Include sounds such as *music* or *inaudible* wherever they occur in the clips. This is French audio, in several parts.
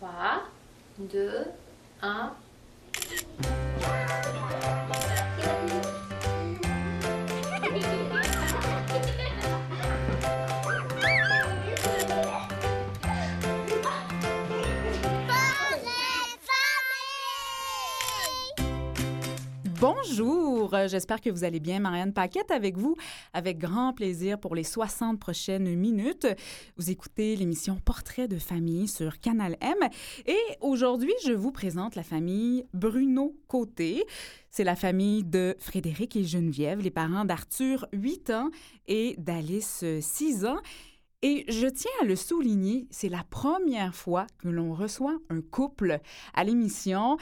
3, 2, 1. Bonjour, j'espère que vous allez bien. Marianne Paquette avec vous, avec grand plaisir pour les 60 prochaines minutes. Vous écoutez l'émission Portrait de famille sur Canal M et aujourd'hui, je vous présente la famille Bruno Côté. C'est la famille de Frédéric et Geneviève, les parents d'Arthur, 8 ans, et d'Alice, 6 ans. Et je tiens à le souligner, c'est la première fois que l'on reçoit un couple à l'émission.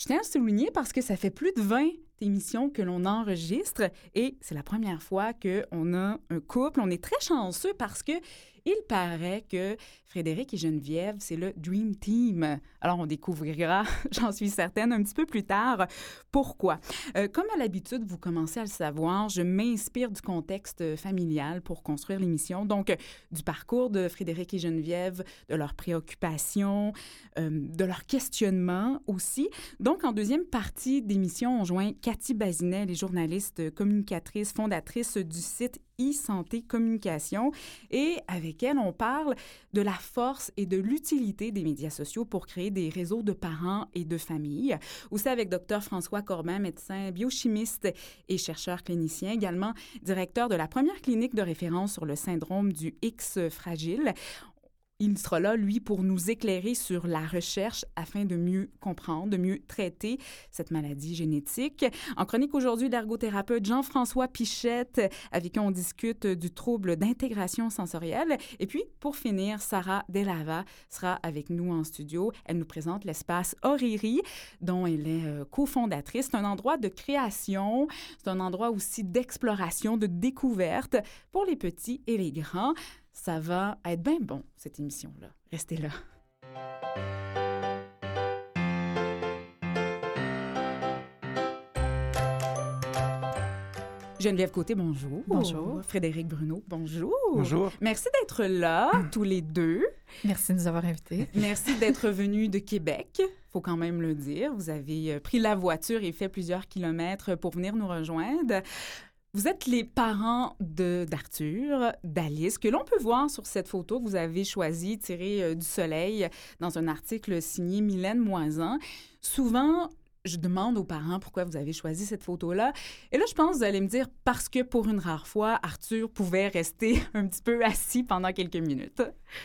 Je tiens à le souligner parce que ça fait plus de 20 émissions que l'on enregistre et c'est la première fois qu'on a un couple. On est très chanceux parce que il paraît que Frédéric et Geneviève, c'est le Dream Team. Alors, on découvrira, *laughs* j'en suis certaine, un petit peu plus tard, pourquoi. Euh, comme à l'habitude, vous commencez à le savoir, je m'inspire du contexte familial pour construire l'émission. Donc, du parcours de Frédéric et Geneviève, de leurs préoccupations, euh, de leurs questionnements aussi. Donc, en deuxième partie d'émission, on joint Cathy Bazinet, les journalistes, communicatrice, fondatrice du site e-santé communication. Et avec elle, on parle de la force et de l'utilité des médias sociaux pour créer des réseaux de parents et de familles. Aussi avec Dr François Corbin, médecin biochimiste et chercheur clinicien, également directeur de la première clinique de référence sur le syndrome du X fragile. Il sera là, lui, pour nous éclairer sur la recherche afin de mieux comprendre, de mieux traiter cette maladie génétique. En chronique aujourd'hui, l'ergothérapeute Jean-François Pichette, avec qui on discute du trouble d'intégration sensorielle. Et puis, pour finir, Sarah Delava sera avec nous en studio. Elle nous présente l'espace Oriri, dont elle est euh, cofondatrice. C'est un endroit de création, c'est un endroit aussi d'exploration, de découverte pour les petits et les grands. Ça va être bien bon, cette émission-là. Restez là. Geneviève Côté, bonjour. Bonjour. Frédéric Bruno, bonjour. Bonjour. Merci d'être là, *clears throat* tous les deux. Merci de nous avoir invités. *laughs* Merci d'être venus de Québec, faut quand même le dire. Vous avez euh, pris la voiture et fait plusieurs kilomètres pour venir nous rejoindre. Vous êtes les parents d'Arthur, d'Alice, que l'on peut voir sur cette photo que vous avez choisi tirée euh, du soleil dans un article signé Mylène Moisan. Souvent, je demande aux parents pourquoi vous avez choisi cette photo-là. Et là, je pense que vous allez me dire parce que pour une rare fois, Arthur pouvait rester *laughs* un petit peu assis pendant quelques minutes.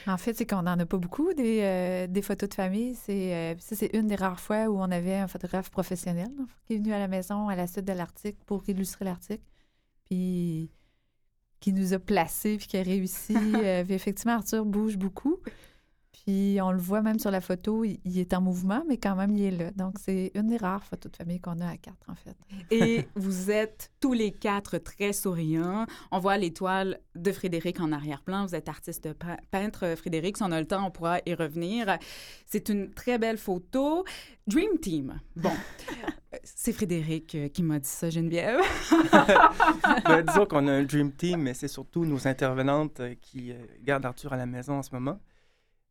En fait, c'est qu'on n'en a pas beaucoup des, euh, des photos de famille. C'est euh, ça, c'est une des rares fois où on avait un photographe professionnel qui est venu à la maison à la suite de l'article pour illustrer l'article puis qui nous a placés, puis qui a réussi. *laughs* Euh, effectivement, Arthur bouge beaucoup. Puis on le voit même sur la photo, il, est en mouvement, mais quand même, il est là. Donc, c'est une des rares photos de famille qu'on a à quatre, en fait. Et vous êtes tous les quatre très souriants. On voit l'étoile de Frédéric en arrière-plan. Vous êtes artiste peintre, Frédéric. Si on a le temps, on pourra y revenir. C'est une très belle photo. Dream Team. Bon, c'est Frédéric euh, qui m'a dit ça, Geneviève. *laughs* ben, disons qu'on a un Dream Team, mais c'est surtout nos intervenantes euh, qui euh, gardent Arthur à la maison en ce moment.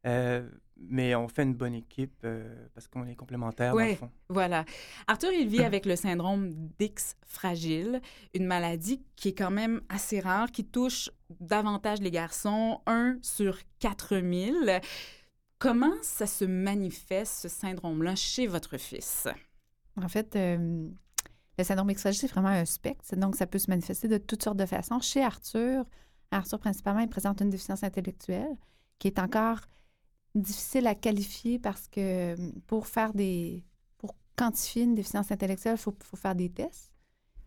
Euh, mais on fait une bonne équipe euh, parce qu'on est complémentaires, Oui, dans le fond. voilà. Arthur, il vit avec le syndrome d'X fragile, une maladie qui est quand même assez rare, qui touche davantage les garçons, 1 sur 4000. Comment ça se manifeste, ce syndrome-là, chez votre fils? En fait, euh, le syndrome X fragile, c'est vraiment un spectre. Donc, ça peut se manifester de toutes sortes de façons. Chez Arthur, Arthur, principalement, il présente une déficience intellectuelle qui est encore difficile à qualifier parce que hum, pour faire des. pour quantifier une déficience intellectuelle, il faut, faut, faire des tests.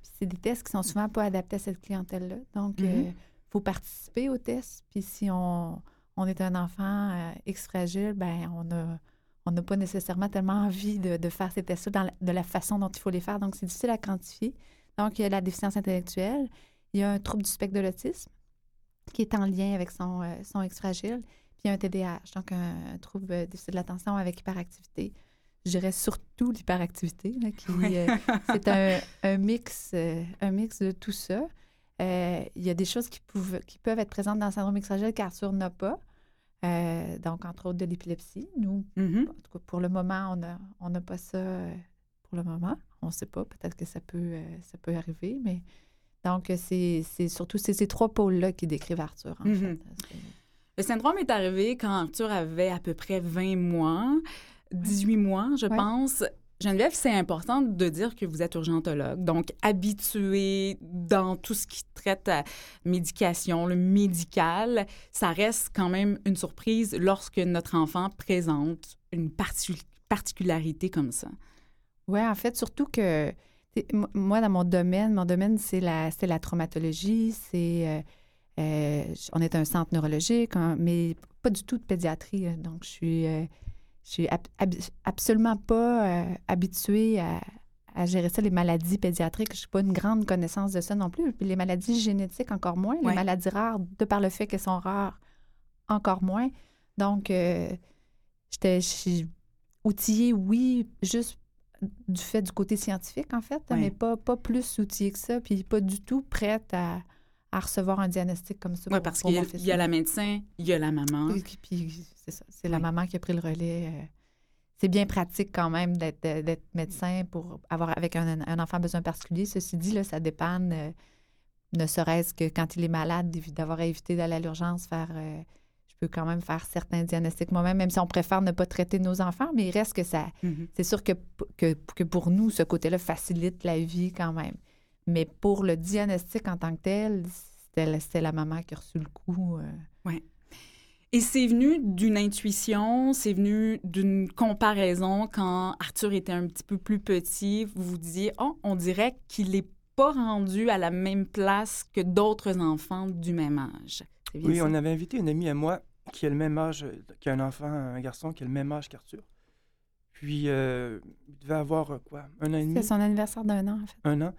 Puis c'est des tests qui sont souvent pas adaptés à cette clientèle-là. Donc, il Mhm. faut participer aux tests. Puis si on, on est un enfant euh, X fragile, ben on a. On n'a pas nécessairement tellement envie de, de faire ces tests-là dans la- de la façon dont il faut les faire. Donc, c'est difficile à quantifier. Donc, il y a la déficience intellectuelle. Il y a un trouble du spectre de l'autisme qui est en lien avec son, euh, son X fragile. Puis il y a un TDAH, donc un, un trouble euh, déficit de l'attention avec hyperactivité. Je dirais surtout l'hyperactivité, là, qui Oui. euh, *laughs* c'est un, un mix, euh, un mix de tout ça. Il y a des choses qui, peuvent qui peuvent être présentes dans le syndrome X fragile qu'Arthur n'a pas. Euh, donc, entre autres, de l'épilepsie. Nous, Mhm. en tout cas, pour le moment, on n'a on pas ça euh, pour le moment. On ne sait pas. Peut-être que ça peut, euh, ça peut arriver, mais... Donc, c'est c'est surtout ces trois pôles-là qui décrivent Arthur, en Mhm. fait. C'est- Le syndrome est arrivé quand Arthur avait à peu près 20 mois, 18 mois, je Ouais. pense. Geneviève, c'est important de dire que vous êtes urgentologue, donc habitué dans tout ce qui traite à médication, le médical, ça reste quand même une surprise lorsque notre enfant présente une parti- particularité comme ça. Oui, en fait, surtout que moi, dans mon domaine, mon domaine, c'est la, la traumatologie, c'est... euh, euh, on est un centre neurologique, mais pas du tout de pédiatrie. là. Donc, je suis, euh, je suis ab- ab- absolument pas euh, habituée à, à gérer ça, les maladies pédiatriques. Je n'ai pas une grande connaissance de ça non plus. Puis les maladies génétiques, encore moins. Ouais. Les maladies rares, de par le fait qu'elles sont rares, encore moins. Donc, euh, j'étais je suis outillée, oui, juste du fait du côté scientifique, en fait, Ouais. mais pas, pas plus outillée que ça, puis pas du tout prête à, à recevoir un diagnostic comme ça. Oui, parce qu'il y, y a la médecin, il y a la maman. Puis, puis c'est ça, c'est la maman qui a pris le relais. euh. c'est bien pratique quand même d'être, d'être médecin pour avoir avec un, un enfant besoin particulier. Ceci dit, là, ça dépanne, euh, ne serait-ce que quand il est malade, d'avoir à éviter d'aller à l'urgence, faire... euh, je peux quand même faire certains diagnostics moi-même, même si on préfère ne pas traiter nos enfants, mais il reste que ça... Mhm. C'est sûr que, que, que pour nous, ce côté-là facilite la vie quand même. Mais pour le diagnostic en tant que tel, c'était, la- c'était la maman qui a reçu le coup. euh. Et c'est venu d'une intuition, c'est venu d'une comparaison quand Arthur était un petit peu plus petit. Vous vous disiez, oh, on dirait qu'il n'est pas rendu à la même place que d'autres enfants du même âge. Oui, ça? on avait invité une amie à moi qui a le même âge, qui a un enfant, un garçon qui a le même âge qu'Arthur. Puis, euh, il devait avoir euh, quoi, un an et demi, C'est son anniversaire d'un an, en fait. un an.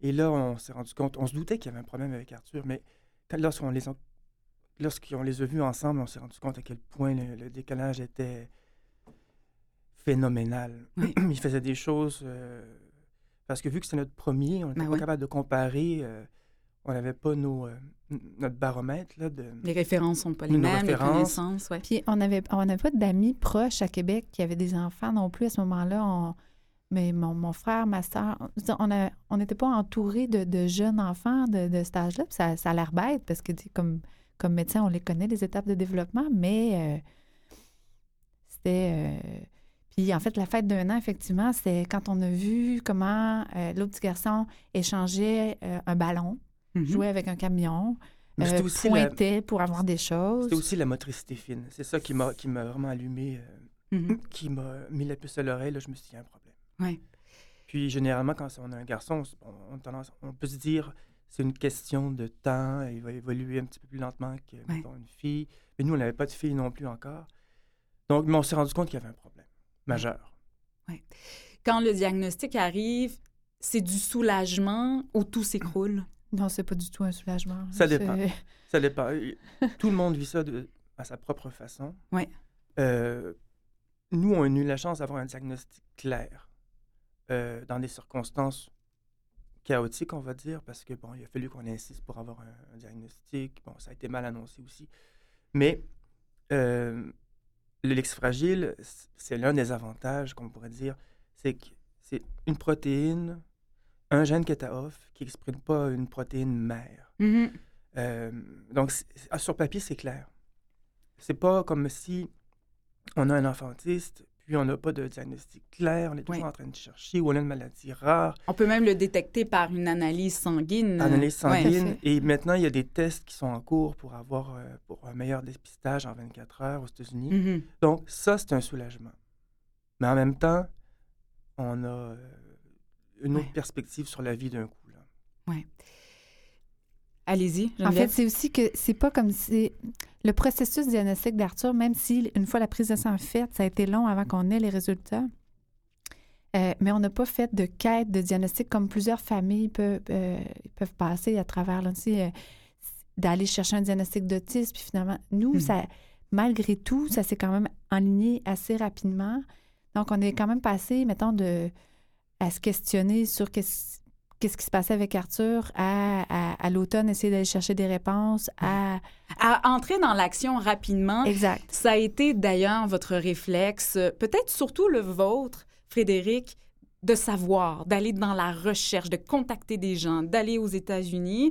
Et là, on s'est rendu compte, on se doutait qu'il y avait un problème avec Arthur, mais lorsqu'on les, a- lorsqu'on les a vus ensemble, on s'est rendu compte à quel point le, le décalage était phénoménal. Oui. *clears throat* il faisait des choses... euh, parce que vu que c'était notre premier, on n'était Ben pas oui. capable de comparer. euh, on n'avait pas nos, euh, notre baromètre là, de... Les références sont pas les mêmes, les références. connaissances, ouais. Puis on avait, on n'avait pas d'amis proches à Québec qui avaient des enfants non plus à ce moment-là. On- mais mon, mon frère, ma soeur, on a- on n'était pas entouré de, de jeunes enfants de, de cet âge-là. Ça, ça a l'air bête parce que comme, comme médecin, on les connaît, les étapes de développement, mais euh, c'était. euh, puis en fait, la fête d'un an, effectivement, c'est quand on a vu comment euh, l'autre petit garçon échangeait un ballon, Mhm. jouait avec un camion, la- pointait pour avoir des choses. C'était aussi la motricité fine. C'est ça qui m'a qui m'a vraiment allumé, Mhm. *clears throat* qui m'a mis la puce à l'oreille. Là, je me suis dit, il y a un problème. Ouais. Puis généralement, quand on a un garçon, on, on a tendance- on peut se dire c'est une question de temps, il va évoluer un petit peu plus lentement que mettons, une fille. Mais nous, on n'avait pas de fille non plus encore. Donc, mais on s'est rendu compte qu'il y avait un problème majeur. Quand le diagnostic arrive, c'est du soulagement ou tout s'écroule? Non, c'est pas du tout un soulagement. Ça dépend. *laughs* Ça dépend. *laughs* Tout le monde vit ça de- à sa propre façon. Ouais. Euh, nous, on a eu la chance d'avoir un diagnostic clair euh, dans des circonstances chaotiques, on va dire, parce que bon, il a fallu qu'on insiste pour avoir un, un diagnostic. Bon, ça a été mal annoncé aussi. Mais euh, le lex fragile, c'est l'un des avantages qu'on pourrait dire, c'est que c'est une protéine, un gène qui est à off, qui n'exprime pas une protéine mère. Mhm. Euh, donc, ah, sur papier, c'est clair. C'est pas comme si on a un enfant autiste, puis on n'a pas de diagnostic clair, on est toujours Oui. en train de chercher, ou on a une maladie rare, On peut même le détecter par une analyse sanguine. analyse sanguine. et maintenant, il y a des tests qui sont en cours pour avoir euh, pour un meilleur dépistage en 24 heures aux États-Unis. Mhm. Donc, ça, c'est un soulagement. Mais en même temps, on a euh, une autre perspective sur la vie d'un coup. là. Allez-y, En fait, c'est aussi que c'est pas comme si le processus diagnostique d'Arthur, même si une fois la prise de sang faite, ça a été long avant qu'on ait les résultats. euh, mais on n'a pas fait de quête de diagnostic comme plusieurs familles peuvent, euh, peuvent passer à travers là, euh, d'aller chercher un diagnostic d'autisme. Puis finalement, nous, Mhm. ça, malgré tout, ça s'est quand même enligné assez rapidement. Donc, on est quand même passé, mettons, de, à se questionner sur qu'est-ce- qu'est-ce qui se passait avec Arthur, à, à, à l'automne, essayer d'aller chercher des réponses, à... À entrer dans l'action rapidement. Exact. Ça a été d'ailleurs votre réflexe, euh, peut-être surtout le vôtre, Frédéric, de savoir, d'aller dans la recherche, de contacter des gens, d'aller aux États-Unis.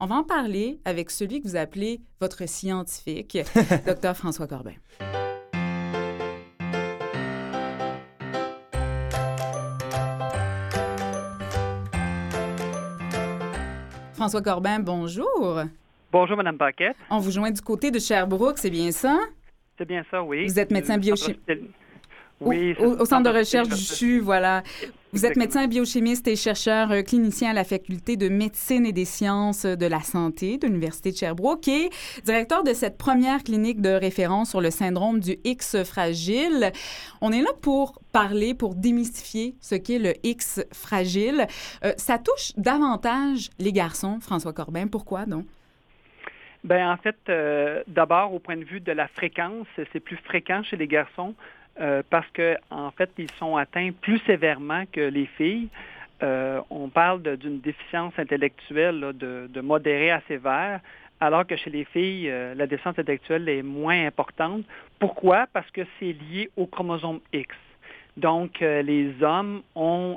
On va en parler avec celui que vous appelez votre scientifique, *laughs* Dr François Corbin. François Corbin, bonjour. Bonjour, Madame Paquette. On vous joint du côté de Sherbrooke, c'est bien ça? C'est bien ça, oui. Vous êtes médecin Euh, biochimiste. Oui, au, centre de recherche du CHU, voilà. Vous êtes médecin biochimiste et chercheur euh, clinicien à la faculté de médecine et des sciences de la santé de l'Université de Sherbrooke et directeur de cette première clinique de référence sur le syndrome du X fragile. On est là pour parler, pour démystifier ce qu'est le X fragile. Euh, ça touche davantage les garçons, François Corbin. Pourquoi donc? Ben, en fait, euh, d'abord, au point de vue de la fréquence, c'est plus fréquent chez les garçons euh, parce que, en fait, ils sont atteints plus sévèrement que les filles. Euh, on parle d'une déficience intellectuelle de, modérée à sévère, alors que chez les filles, euh, la déficience intellectuelle est moins importante. Pourquoi? Parce que c'est lié au chromosome X. Donc, les hommes ont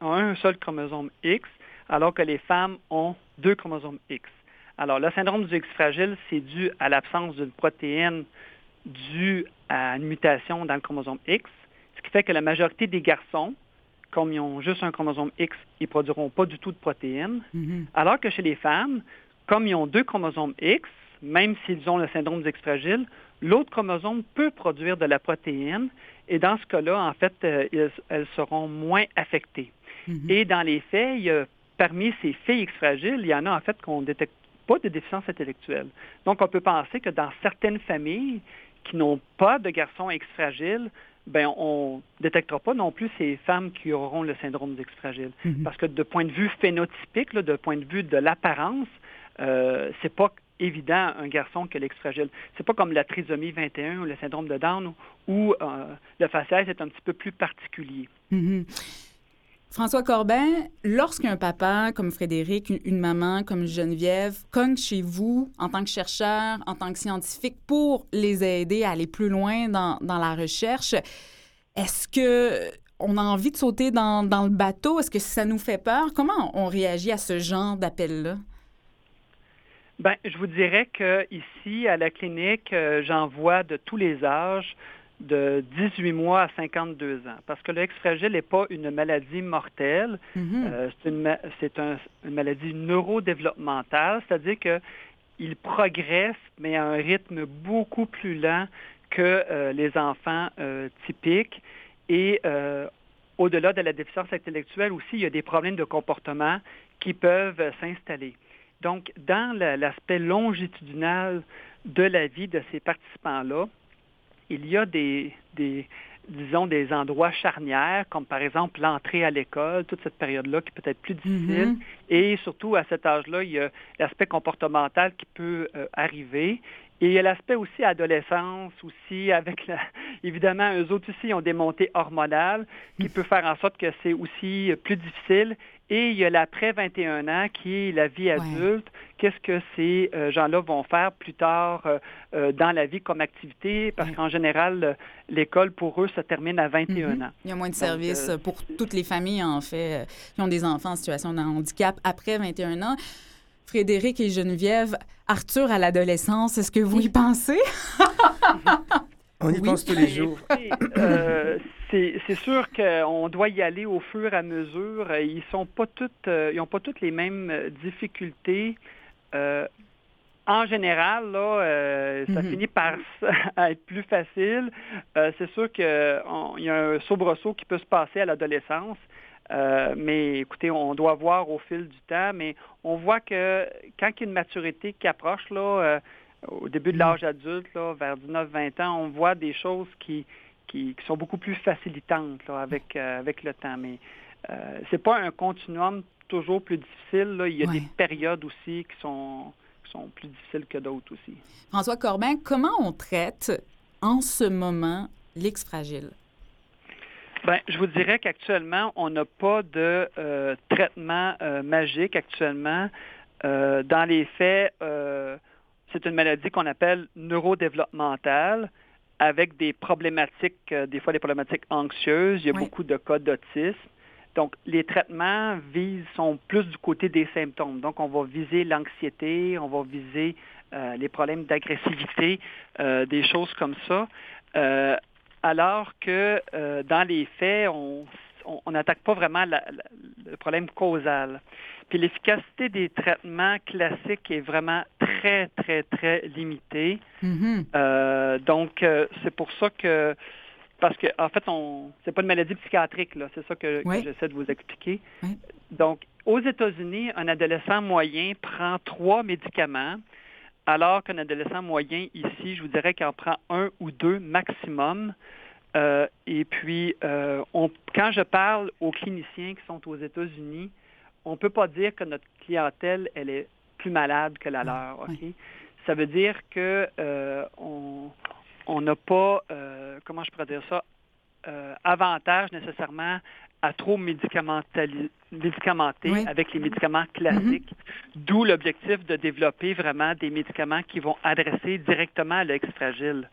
un seul chromosome X, alors que les femmes ont deux chromosomes X. Alors, le syndrome du X fragile, c'est dû à l'absence d'une protéine due à une mutation dans le chromosome X, ce qui fait que la majorité des garçons, comme ils ont juste un chromosome X, ils ne produiront pas du tout de protéines, Mhm. alors que chez les femmes, comme ils ont deux chromosomes X, même s'ils ont le syndrome du X fragile, l'autre chromosome peut produire de la protéine, et dans ce cas-là, en fait, euh, elles, elles seront moins affectées. Mhm. Et dans les faits, il y a- parmi ces filles X fragiles, il y en a en fait qu'on ne détecte pas de déficience intellectuelle. Donc, on peut penser que dans certaines familles qui n'ont pas de garçons X fragiles, ben on ne détectera pas non plus ces femmes qui auront le syndrome d'X fragile. Mhm. Parce que de point de vue phénotypique, là, de point de vue de l'apparence, euh, c'est pas évident un garçon qui a l'X fragile. C'est pas comme la trisomie 21 ou le syndrome de Down où euh, le faciès est un petit peu plus particulier. Mhm. François Corbin, lorsqu'un papa comme Frédéric, une- maman comme Geneviève cogne chez vous en tant que chercheur, en tant que scientifique pour les aider à aller plus loin dans, la recherche, est-ce que on a envie de sauter dans, le bateau? Est-ce que ça nous fait peur? Comment on réagit à ce genre d'appel-là? Ben, je vous dirais que ici à la clinique, euh, j'en vois de tous les âges, de 18 mois à 52 ans, parce que le X fragile n'est pas une maladie mortelle, Mhm. euh, c'est une, ma- c'est un- une maladie neurodéveloppementale, c'est-à-dire que il progresse, mais à un rythme beaucoup plus lent que euh, les enfants euh, typiques. Et au-delà de la déficience intellectuelle aussi, il y a des problèmes de comportement qui peuvent s'installer. Donc, dans la- l'aspect longitudinal de la vie de ces participants-là, il y a des, des, disons, des endroits charnières, comme par exemple l'entrée à l'école, toute cette période-là qui peut être plus difficile. Mhm. Et surtout, à cet âge-là, il y a l'aspect comportemental qui peut euh, arriver. Et il y a l'aspect aussi adolescence, aussi avec, la, *laughs* évidemment, eux autres aussi ont des montées hormonales qui peut faire en sorte que c'est aussi euh, plus difficile. Et il y a l'après 21 ans qui est la vie adulte. Qu'est-ce que ces euh, gens-là vont faire plus tard euh, euh, dans la vie comme activité? Parce Ouais. qu'en général, l'école pour eux se termine à 21 Mhm. ans. Il y a moins de Donc, services euh, pour toutes les familles, en fait, qui ont des enfants en situation de handicap après 21 ans. Frédéric et Geneviève, Arthur à l'adolescence, est-ce que vous y pensez? *laughs* On y Oui. pense tous les jours. *laughs* Euh, c'est sûr qu'on doit y aller au fur et à mesure. Euh, Ils sont pas toutes, euh, ils n'ont pas toutes les mêmes difficultés. Euh, en général, là, euh, ça Mhm. finit par *laughs* être plus facile. Euh, c'est sûr qu'il y a un soubresaut qui peut se passer à l'adolescence. Euh, mais écoutez, on doit voir au fil du temps, mais on voit que quand il y a une maturité qui approche, là, euh, au début de l'âge adulte, là, vers 19-20 ans, on voit des choses qui, qui, qui sont beaucoup plus facilitantes là, avec, euh, avec le temps. Mais euh, c'est pas un continuum toujours plus difficile. là. Il y a Ouais. des périodes aussi qui sont, qui sont plus difficiles que d'autres aussi. François Corbin, comment on traite en ce moment l'X fragile? Ben, je vous dirais qu'actuellement, on n'a pas de euh, traitement euh, magique actuellement. Dans les faits, c'est une maladie qu'on appelle neurodéveloppementale avec des problématiques, des fois des problématiques anxieuses. Il y a beaucoup de cas d'autisme. Donc, les traitements visent, sont plus du côté des symptômes. Donc, on va viser l'anxiété, on va viser les problèmes d'agressivité, des choses comme ça alors que euh, dans les faits, on n'attaque pas vraiment le problème causal. Puis l'efficacité des traitements classiques est vraiment très, très, très limitée. Mm-hmm. Euh, donc, euh, c'est pour ça que, parce que en fait, on c'est pas une maladie psychiatrique, là, c'est ça que, j'essaie de vous expliquer. Donc, aux États-Unis, un adolescent moyen prend trois médicaments alors qu'un adolescent moyen ici, je vous dirais qu'il en prend un ou deux maximum. Euh, et puis, euh, quand je parle aux cliniciens qui sont aux États-Unis, on ne peut pas dire que notre clientèle, elle est plus malade que la leur. Ça veut dire que euh, on n'a pas, comment je pourrais dire ça, avantage nécessairement à trop médicamenter avec les médicaments classiques, mm-hmm. d'où l'objectif de développer vraiment des médicaments qui vont adresser directement l'ex fragile.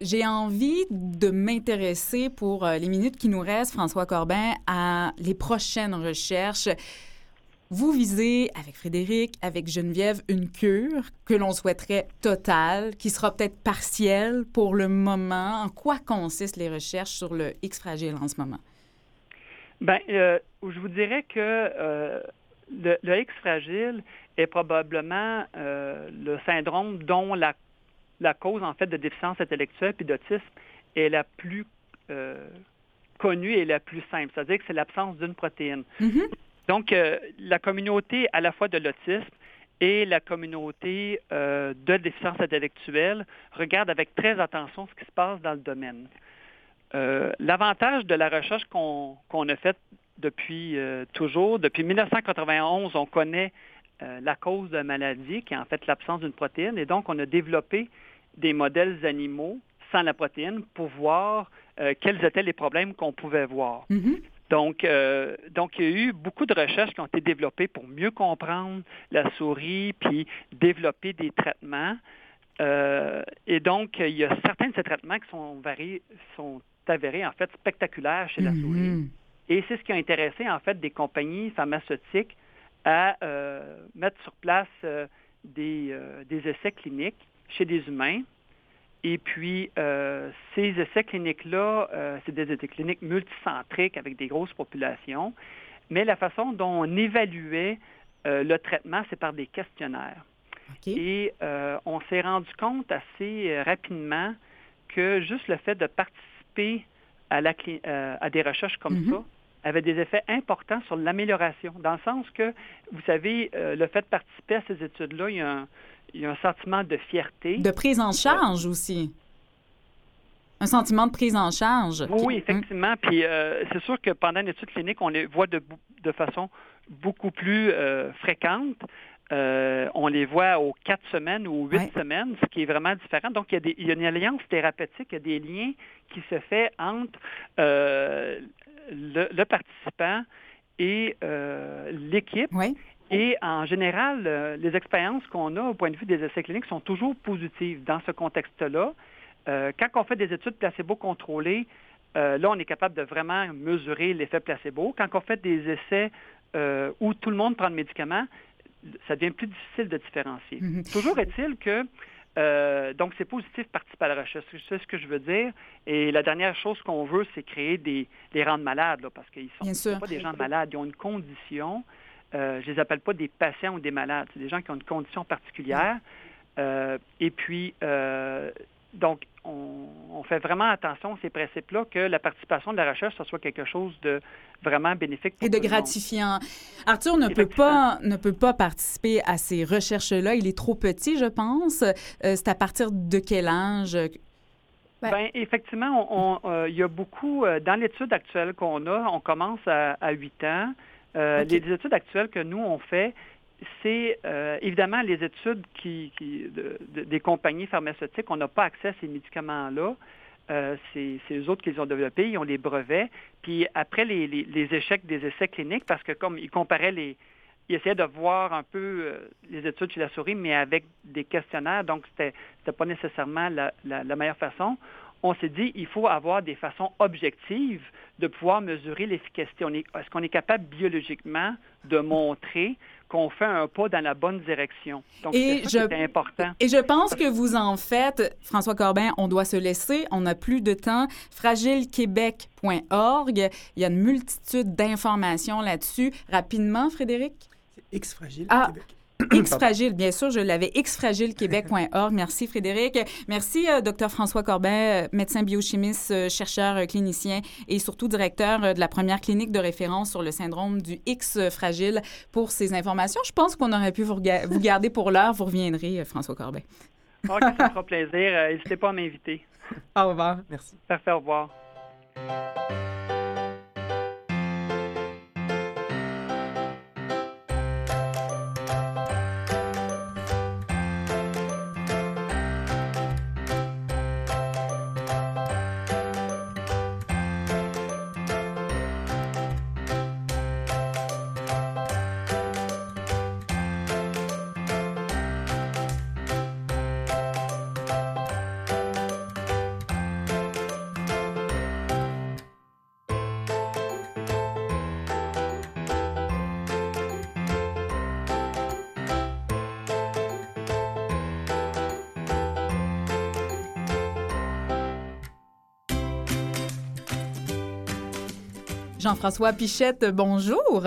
J'ai envie de m'intéresser pour euh, les minutes qui nous restent, François Corbin, à les prochaines recherches. Vous visez, avec Frédéric, avec Geneviève, une cure que l'on souhaiterait totale, qui sera peut-être partielle pour le moment. En quoi consistent les recherches sur le X fragile en ce moment? Bien, euh, je vous dirais que euh, le, X fragile est probablement le syndrome dont la, la, cause, en fait, de déficience intellectuelle puis d'autisme est la plus connue et la plus simple. C'est-à-dire que c'est l'absence d'une protéine. Mm-hmm. Donc, la communauté à la fois de l'autisme et la communauté de déficience intellectuelle regarde avec très attention ce qui se passe dans le domaine. Euh, l'avantage de la recherche qu'on a faite depuis euh, toujours, depuis 1991, on connaît euh, la cause de la maladie, qui est en fait l'absence d'une protéine, et donc on a développé des modèles animaux sans la protéine pour voir quels étaient les problèmes qu'on pouvait voir. Mm-hmm. Donc, donc, il y a eu beaucoup de recherches qui ont été développées pour mieux comprendre la souris, puis développer des traitements. et donc, il y a certains de ces traitements qui sont, variés, sont avéré en fait spectaculaire chez la souris. Mhm. Et c'est ce qui a intéressé en fait des compagnies pharmaceutiques à euh, mettre sur place euh, des, euh, des, essais cliniques chez des humains. Et puis, ces essais cliniques-là, c'est des essais cliniques multicentriques avec des grosses populations. Mais la façon dont on évaluait le traitement, c'est par des questionnaires. Et on s'est rendu compte assez rapidement que juste le fait de participer à, la, euh, à des recherches comme mm-hmm. ça avait des effets importants sur l'amélioration, dans le sens que, vous savez, euh, le fait de participer à ces études-là, il, y a un, sentiment de fierté. De prise en charge aussi. Un sentiment de prise en charge. Oui, effectivement. Puis euh, c'est sûr que pendant une étude clinique, on les voit de, de façon beaucoup plus fréquente. Euh, on les voit aux quatre semaines ou aux huit semaines, ce qui est vraiment différent. Donc, il y, a des, il y, a une alliance thérapeutique, il y a des liens qui se fait entre euh, le, participant et euh, l'équipe. Et en général, les expériences qu'on a au point de vue des essais cliniques sont toujours positives dans ce contexte-là. quand on fait des études placebo contrôlées, là, on est capable de vraiment mesurer l'effet placebo. Quand on fait des essais où tout le monde prend le médicament, ça devient plus difficile de différencier. Mhm. Toujours est-il que euh, donc, c'est positif de participer à la recherche. C'est ce que je veux dire. Et la dernière chose qu'on veut, c'est créer des, les rendre malades, parce qu'ils ne sont pas des gens malades. Ils ont une condition. Euh, je ne les appelle pas des patients ou des malades. C'est des gens qui ont une condition particulière. Euh, et puis, donc, on, fait vraiment attention à ces principes-là, que la participation de la recherche, ce soit quelque chose de vraiment bénéfique. Et de gratifiant. Arthur ne peut, pas, ne peut pas participer à ces recherches-là. Il est trop petit, je pense. Euh, c'est à partir de quel âge? Ben, ben effectivement, euh, il y a beaucoup, euh, dans l'étude actuelle qu'on a, on commence à, à 8 ans. Les études actuelles que nous, on fait, c'est euh, évidemment les études qui, des compagnies pharmaceutiques. On n'a pas accès à ces médicaments-là. Euh, c'est eux autres qui les ont développés, ils ont les brevets. Puis après les, les, échecs des essais cliniques, parce que comme ils comparaient les, ils essayaient de voir un peu euh, les études chez la souris, mais avec des questionnaires, donc c'était n'était pas nécessairement la, la, meilleure façon. On s'est dit, il faut avoir des façons objectives de pouvoir mesurer l'efficacité. Est-ce qu'on est capable biologiquement de montrer qu'on fait un pas dans la bonne direction? Donc, c'est important. Et je pense que vous en faites, François Corbin, on doit se laisser, on n'a plus de temps. fragilequebec.org, il y a une multitude d'informations là-dessus. Rapidement, Frédéric? C'est X Fragile ah, Québec. X Fragile, bien sûr, je l'avais. xfragilequebec.org. Merci, Frédéric. Merci, euh, docteur François Corbin, euh, médecin biochimiste, euh, chercheur clinicien et surtout directeur de la première clinique de référence sur le syndrome du X fragile pour ces informations. Je pense qu'on aurait pu vous, vous garder pour l'heure. Vous reviendrez, François Corbin. OK, ça fera plaisir. N'hésitez pas à m'inviter. Au revoir. Merci. Parfait, au revoir. Jean-François Pichette, bonjour.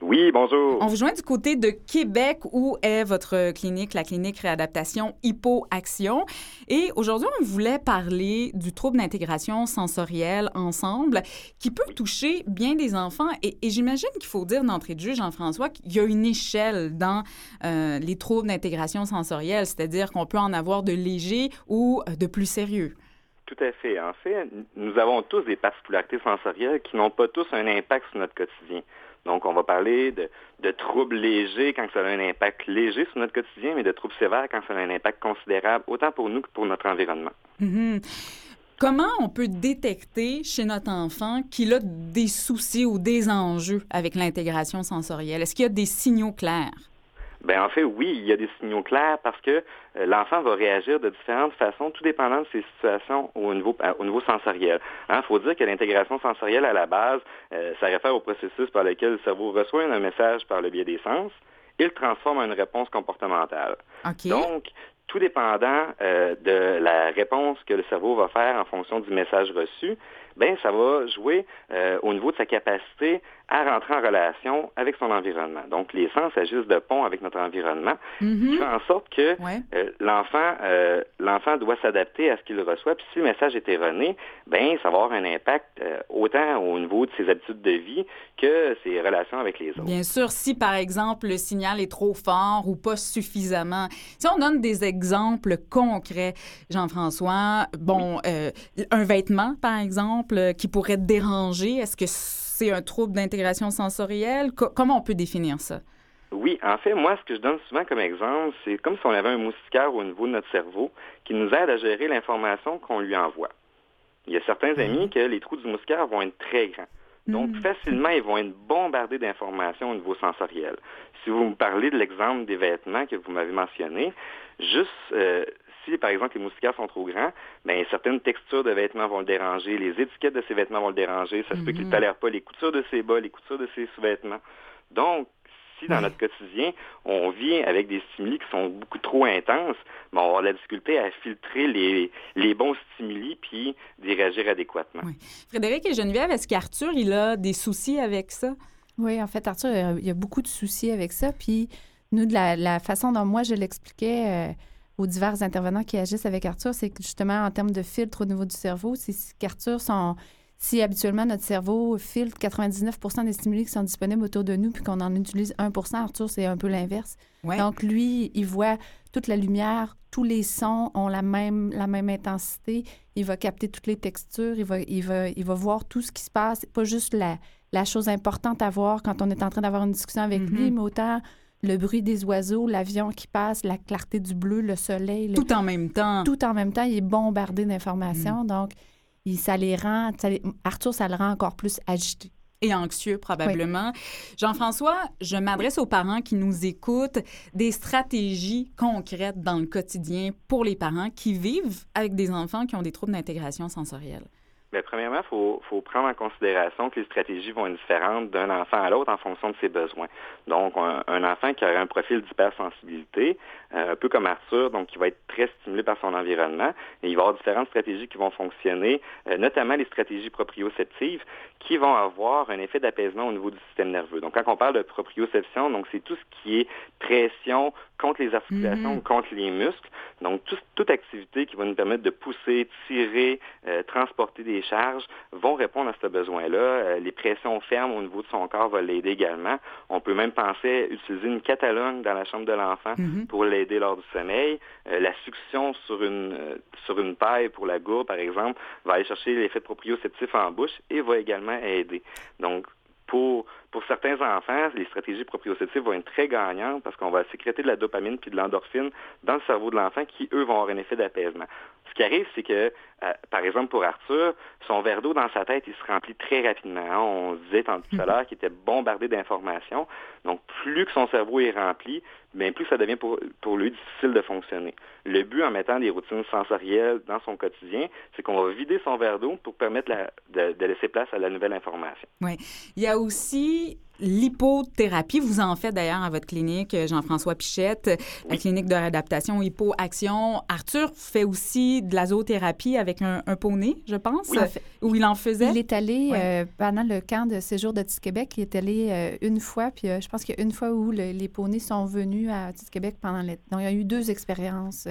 Oui, bonjour. On vous joint du côté de Québec où est votre clinique, la clinique réadaptation Hypoaction. Et aujourd'hui, on voulait parler du trouble d'intégration sensorielle ensemble qui peut toucher bien des enfants. Et, j'imagine qu'il faut dire d'entrée de jeu, Jean-François, qu'il y a une échelle dans euh, les troubles d'intégration sensorielle, c'est-à-dire qu'on peut en avoir de légers ou de plus sérieux. Tout à fait. En fait, nous avons tous des particularités sensorielles qui n'ont pas tous un impact sur notre quotidien. Donc, on va parler de, troubles légers quand ça a un impact léger sur notre quotidien, mais de troubles sévères quand ça a un impact considérable, autant pour nous que pour notre environnement. Mm-hmm. Comment on peut détecter chez notre enfant qu'il a des soucis ou des enjeux avec l'intégration sensorielle? Est-ce qu'il y a des signaux clairs? Ben en fait, oui, il y a des signaux clairs parce que l'enfant va réagir de différentes façons, tout dépendant de ses situations au niveau, euh, au niveau sensoriel. Il hein, faut dire que l'intégration sensorielle, à la base, euh, ça réfère au processus par lequel le cerveau reçoit un message par le biais des sens et le transforme en une réponse comportementale. Donc, tout dépendant de la réponse que le cerveau va faire en fonction du message reçu, ben ça va jouer au niveau de sa capacité à rentrer en relation avec son environnement. Donc, les sens agissent de pont avec notre environnement, qui fait en sorte que euh, l'enfant euh, l'enfant doit s'adapter à ce qu'il reçoit. Puis si le message est erroné, ben ça va avoir un impact euh, autant au niveau de ses habitudes de vie que ses relations avec les autres. Bien sûr, si par exemple le signal est trop fort ou pas suffisamment. Si on donne des exemples concrets, Jean-François, bon, un vêtement par exemple qui pourrait déranger, est-ce que c'est un trouble d'intégration sensorielle? comment on peut définir ça? Oui, en fait, moi, ce que je donne souvent comme exemple, c'est comme si on avait un moustiquaire au niveau de notre cerveau qui nous aide à gérer l'information qu'on lui envoie. Il y a certains amis que les trous du moustiquaire vont être très grands. Donc, mhm. facilement, ils vont être bombardés d'informations au niveau sensoriel. Si vous me parlez de l'exemple des vêtements que vous m'avez mentionné, juste euh, si, par exemple, les moustiquaires sont trop grands, bien, certaines textures de vêtements vont le déranger, les étiquettes de ces vêtements vont le déranger, ça se peut qu'il ne mhm. tolère pas les coutures de ses bas, les coutures de ses sous-vêtements. Donc, si dans notre quotidien, on vit avec des stimuli qui sont beaucoup trop intenses, ben, on va avoir la difficulté à filtrer les, les bons stimuli puis d'y réagir adéquatement. Frédéric et Geneviève, est-ce qu'Arthur, il a des soucis avec ça? Oui, en fait, Arthur, il y a beaucoup de soucis avec ça. Puis nous, de la, façon dont moi je l'expliquais, euh, aux divers intervenants qui agissent avec Arthur, c'est que justement, en termes de filtre au niveau du cerveau, c'est qu'Arthur, si habituellement notre cerveau filtre 99% des stimuli qui sont disponibles autour de nous, puis qu'on en utilise 1% Arthur, c'est un peu l'inverse. Donc, lui, il voit toute la lumière, tous les sons ont la même, la même intensité. Il va capter toutes les textures, il va, il va, il va voir tout ce qui se passe, pas juste la, la chose importante à voir quand on est en train d'avoir une discussion avec mm-hmm. lui, mais autant le bruit des oiseaux, l'avion qui passe, la clarté du bleu, le soleil. Tout en même temps. Tout en même temps, il est bombardé d'informations. Mm. Donc, il, ça les rend, ça les- Arthur, ça le rend encore plus agité. et anxieux probablement. Jean-François, je m'adresse aux parents qui nous écoutent, des stratégies concrètes dans le quotidien pour les parents qui vivent avec des enfants qui ont des troubles d'intégration sensorielle. Mais premièrement, il faut, faut prendre en considération que les stratégies vont être différentes d'un enfant à l'autre en fonction de ses besoins. Donc, un, un enfant qui aurait un profil d'hypersensibilité, euh, un peu comme Arthur, donc qui va être très stimulé par son environnement, et il va y avoir différentes stratégies qui vont fonctionner, euh, notamment les stratégies proprioceptives, qui vont avoir un effet d'apaisement au niveau du système nerveux. Donc, quand on parle de proprioception, donc c'est tout ce qui est pression contre les articulations Mhm. contre les muscles. Donc, tout- toute activité qui va nous permettre de pousser, tirer, euh, transporter des charges vont répondre à ce besoin-là. Euh, les pressions fermes au niveau de son corps vont l'aider également. On peut même penser à utiliser une catalogue dans la chambre de l'enfant Mhm. pour l'aider lors du sommeil. Euh, la succion sur une, euh, sur une paille pour la gourde, par exemple, va aller chercher l'effet proprioceptif en bouche et va également aider. Donc, pour, pour certains enfants, les stratégies proprioceptives vont être très gagnantes parce qu'on va sécréter de la dopamine puis de l'endorphine dans le cerveau de l'enfant qui, eux, vont avoir un effet d'apaisement. Ce qui arrive, c'est que, euh, par exemple, pour Arthur, son verre d'eau dans sa tête, il se remplit très rapidement. hein. On disait tant tout à l'heure qu'il était bombardé d'informations. Donc, plus que son cerveau est rempli, bien plus ça devient pour, pour lui difficile de fonctionner. Le but en mettant des routines sensorielles dans son quotidien, c'est qu'on va vider son verre d'eau pour permettre la- de, de laisser place à la nouvelle information. Il y a aussi l'hypothérapie. Vous en faites d'ailleurs à votre clinique, Jean-François Pichette, la clinique de réadaptation Hypo-Action. Arthur fait aussi de la zoothérapie avec un, un poney, je pense, En fait, où il en faisait. Il est allé Ouais. euh, pendant le camp de séjour de Québec. Il est allé euh, une fois, puis euh, je pense qu'il y a une fois où le- les poneys sont venus à Québec pendant l'été. Donc, il y a eu deux expériences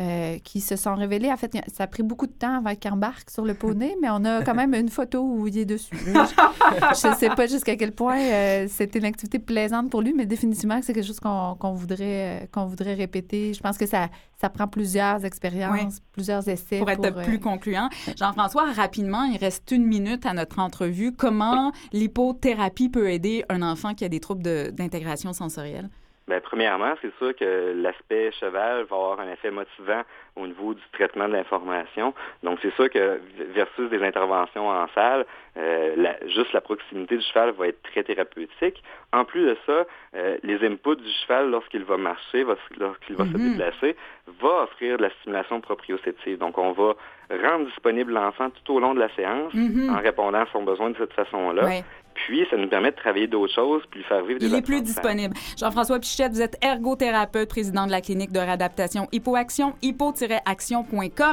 euh, euh, qui se sont révélées. En fait, ça a pris beaucoup de temps avant qu'il embarque sur le poney, mais on a quand même une photo où il est dessus. Je ne sais pas jusqu'à quel point euh, c'était une activité plaisante pour lui, mais définitivement c'est quelque chose qu'on voudrait, euh, qu'on voudrait répéter. Je pense que ça, ça prend plusieurs expériences, plusieurs essais. pour être euh, plus concluant. Jean-François, rapidement, il reste une minute à notre entrevue. Comment l'hypothérapie peut aider un enfant qui a des troubles de- d'intégration sensorielle? Bien, premièrement, c'est sûr que l'aspect cheval va avoir un effet motivant au niveau du traitement de l'information. Donc, c'est sûr que versus des interventions en salle, euh, la- juste la proximité du cheval va être très thérapeutique. En plus de ça, euh, les inputs du cheval lorsqu'il va marcher, va- lorsqu'il va se Mhm. déplacer, va offrir de la stimulation proprioceptive. Donc, on va rendre disponible l'enfant tout au long de la séance Mhm. en répondant à son besoin de cette façon-là. Puis, ça nous permet de travailler d'autres choses, puis lui faire vivre des Il est plus disponible. Jean-François Pichette, vous êtes ergothérapeute, président de la clinique de réadaptation HypoAction,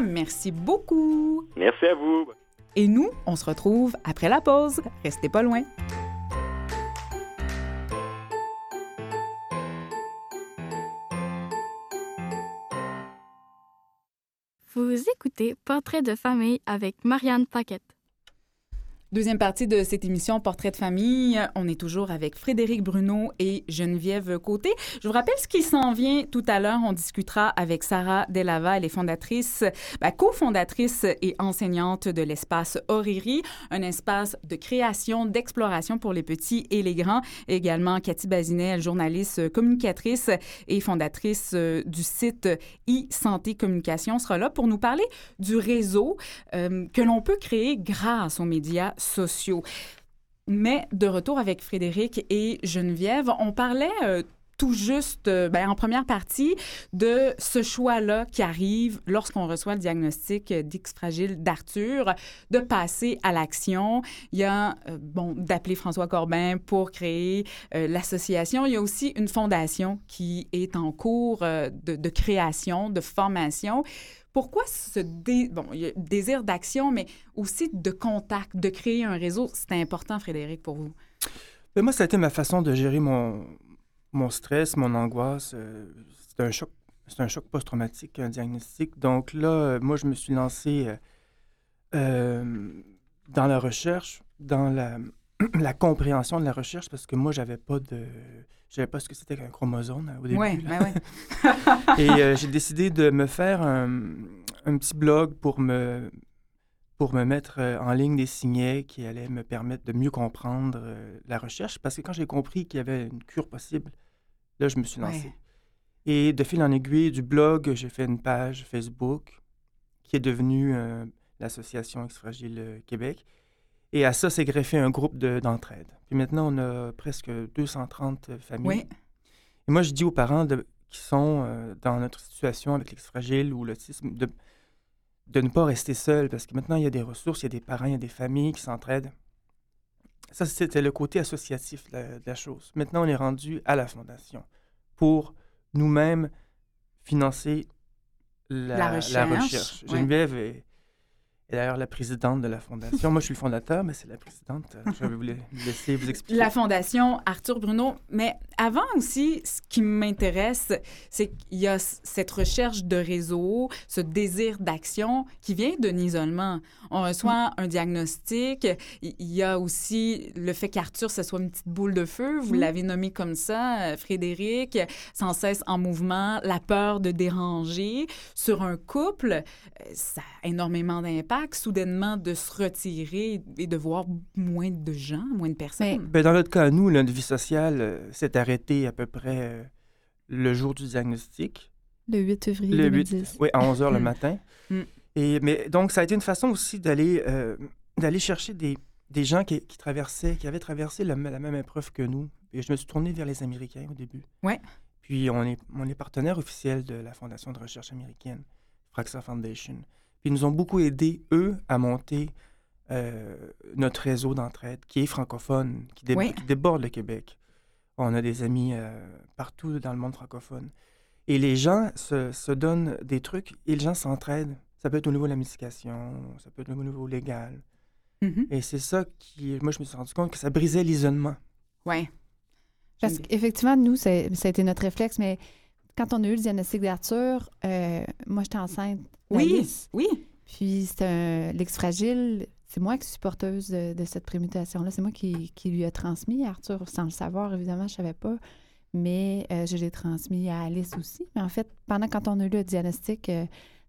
Merci beaucoup. Merci à vous. Et nous, on se retrouve après la pause. Restez pas loin. Vous écoutez Portrait de famille avec Marianne Paquette. Deuxième partie de cette émission Portrait de famille. On est toujours avec Frédéric Bruno et Geneviève Côté. Je vous rappelle ce qui s'en vient tout à l'heure. On discutera avec Sarah Delava. Elle est fondatrice, ben, cofondatrice et enseignante de l'espace Oriri, un espace de création, d'exploration pour les petits et les grands. Également Cathy Bazinet, journaliste, communicatrice et fondatrice euh, du site e-santé communication, sera là pour nous parler du réseau euh, que l'on peut créer grâce aux médias sociaux. Mais de retour avec Frédéric et Geneviève, on parlait euh, tout juste, euh, ben, en première partie, de ce choix-là qui arrive lorsqu'on reçoit le diagnostic d'X fragile d'Arthur, de passer à l'action. Il y a, euh, bon, d'appeler François Corbin pour créer l'association. Il y a aussi une fondation qui est en cours de création, de formation. Pourquoi ce dé- bon, y a désir d'action, mais aussi de contact, de créer un réseau, c'est important, Frédéric, pour vous? Mais moi, ça a été ma façon de gérer mon, stress, mon angoisse. euh, C'est un choc, c'est un choc post-traumatique, un diagnostic. Donc là, euh, moi, je me suis lancé euh, dans la recherche, dans la, *clears throat* la compréhension de la recherche, parce que moi, j'avais pas de, je savais pas ce que c'était qu'un chromosome au début. Oui, ben ouais. *laughs* Et euh, j'ai décidé de me faire un, un petit blog pour me, pour me mettre euh, en ligne des signets qui allaient me permettre de mieux comprendre euh, la recherche. Parce que quand j'ai compris qu'il y avait une cure possible, là, je me suis lancé. Ouais. Et de fil en aiguille du blog, j'ai fait une page Facebook qui est devenue euh, l'Association Ex-Fragile euh, Québec. Et à ça s'est greffé un groupe de- d'entraide. Puis maintenant, on a presque 230 familles. Oui. Et moi, je dis aux parents de- qui sont euh, dans notre situation avec l'ex-fragile ou l'autisme de, de ne pas rester seuls parce que maintenant, il y a des ressources, il y a des parents, il y a des familles qui s'entraident. Ça, c'était le côté associatif de la, de la chose. Maintenant, on est rendu à la fondation pour nous-mêmes financer la, La recherche, recherche. ouais. Geneviève est, est d'ailleurs la présidente de la fondation. Moi, je suis le fondateur, mais c'est la présidente. Je vais vous la- laisser vous expliquer. La Fondation Arthur Bruno. Mais avant aussi, ce qui m'intéresse, c'est qu'il y a cette recherche de réseau, ce désir d'action qui vient d'un isolement. On reçoit un diagnostic. Il y a aussi le fait qu'Arthur, ce soit une petite boule de feu. Vous Mm. l'avez nommé comme ça, euh, Frédéric, sans cesse en mouvement, la peur de déranger. Sur un couple, euh, ça a énormément d'impact. Soudainement, de se retirer et de voir moins de gens, moins de personnes. Ben, dans notre cas, nous, notre vie sociale euh, s'est arrêtée à peu près euh, le jour du diagnostic. Le 8 février Le 8, 2010. oui, à 11 h le Mm. matin. Mm. Et, mais, donc, ça a été une façon aussi d'aller euh, d'aller chercher des, des gens qui, qui traversaient, qui avaient traversé la, la même épreuve que nous. Et je me suis tourné vers les Américains au début. Ouais. Puis, on est, on est partenaire officiel de la Fondation de recherche américaine, Fraxa Foundation. Puis, ils nous ont beaucoup aidés, eux, à monter euh, notre réseau d'entraide qui est francophone, qui, dé- Oui. qui déborde le Québec. On a des amis euh, partout dans le monde francophone. Et les gens se, se donnent des trucs et les gens s'entraident. Ça peut être au niveau de la médication, ça peut être au niveau légal. Mhm. Et c'est ça qui, moi, je me suis rendu compte que ça brisait l'isolement. Ouais. Parce qu'effectivement, nous, c'est- ça a été notre réflexe, mais quand on a eu le diagnostic d'Arthur, euh, moi, j'étais enceinte. Oui, oui. Puis, c'est un l'ex-fragile. C'est moi qui suis porteuse de, de cette prémutation-là. C'est moi qui, qui lui a transmis à Arthur, sans le savoir, évidemment, je ne savais pas. Mais euh, je l'ai transmis à Alice aussi. Mais en fait, pendant quand on a eu le diagnostic euh,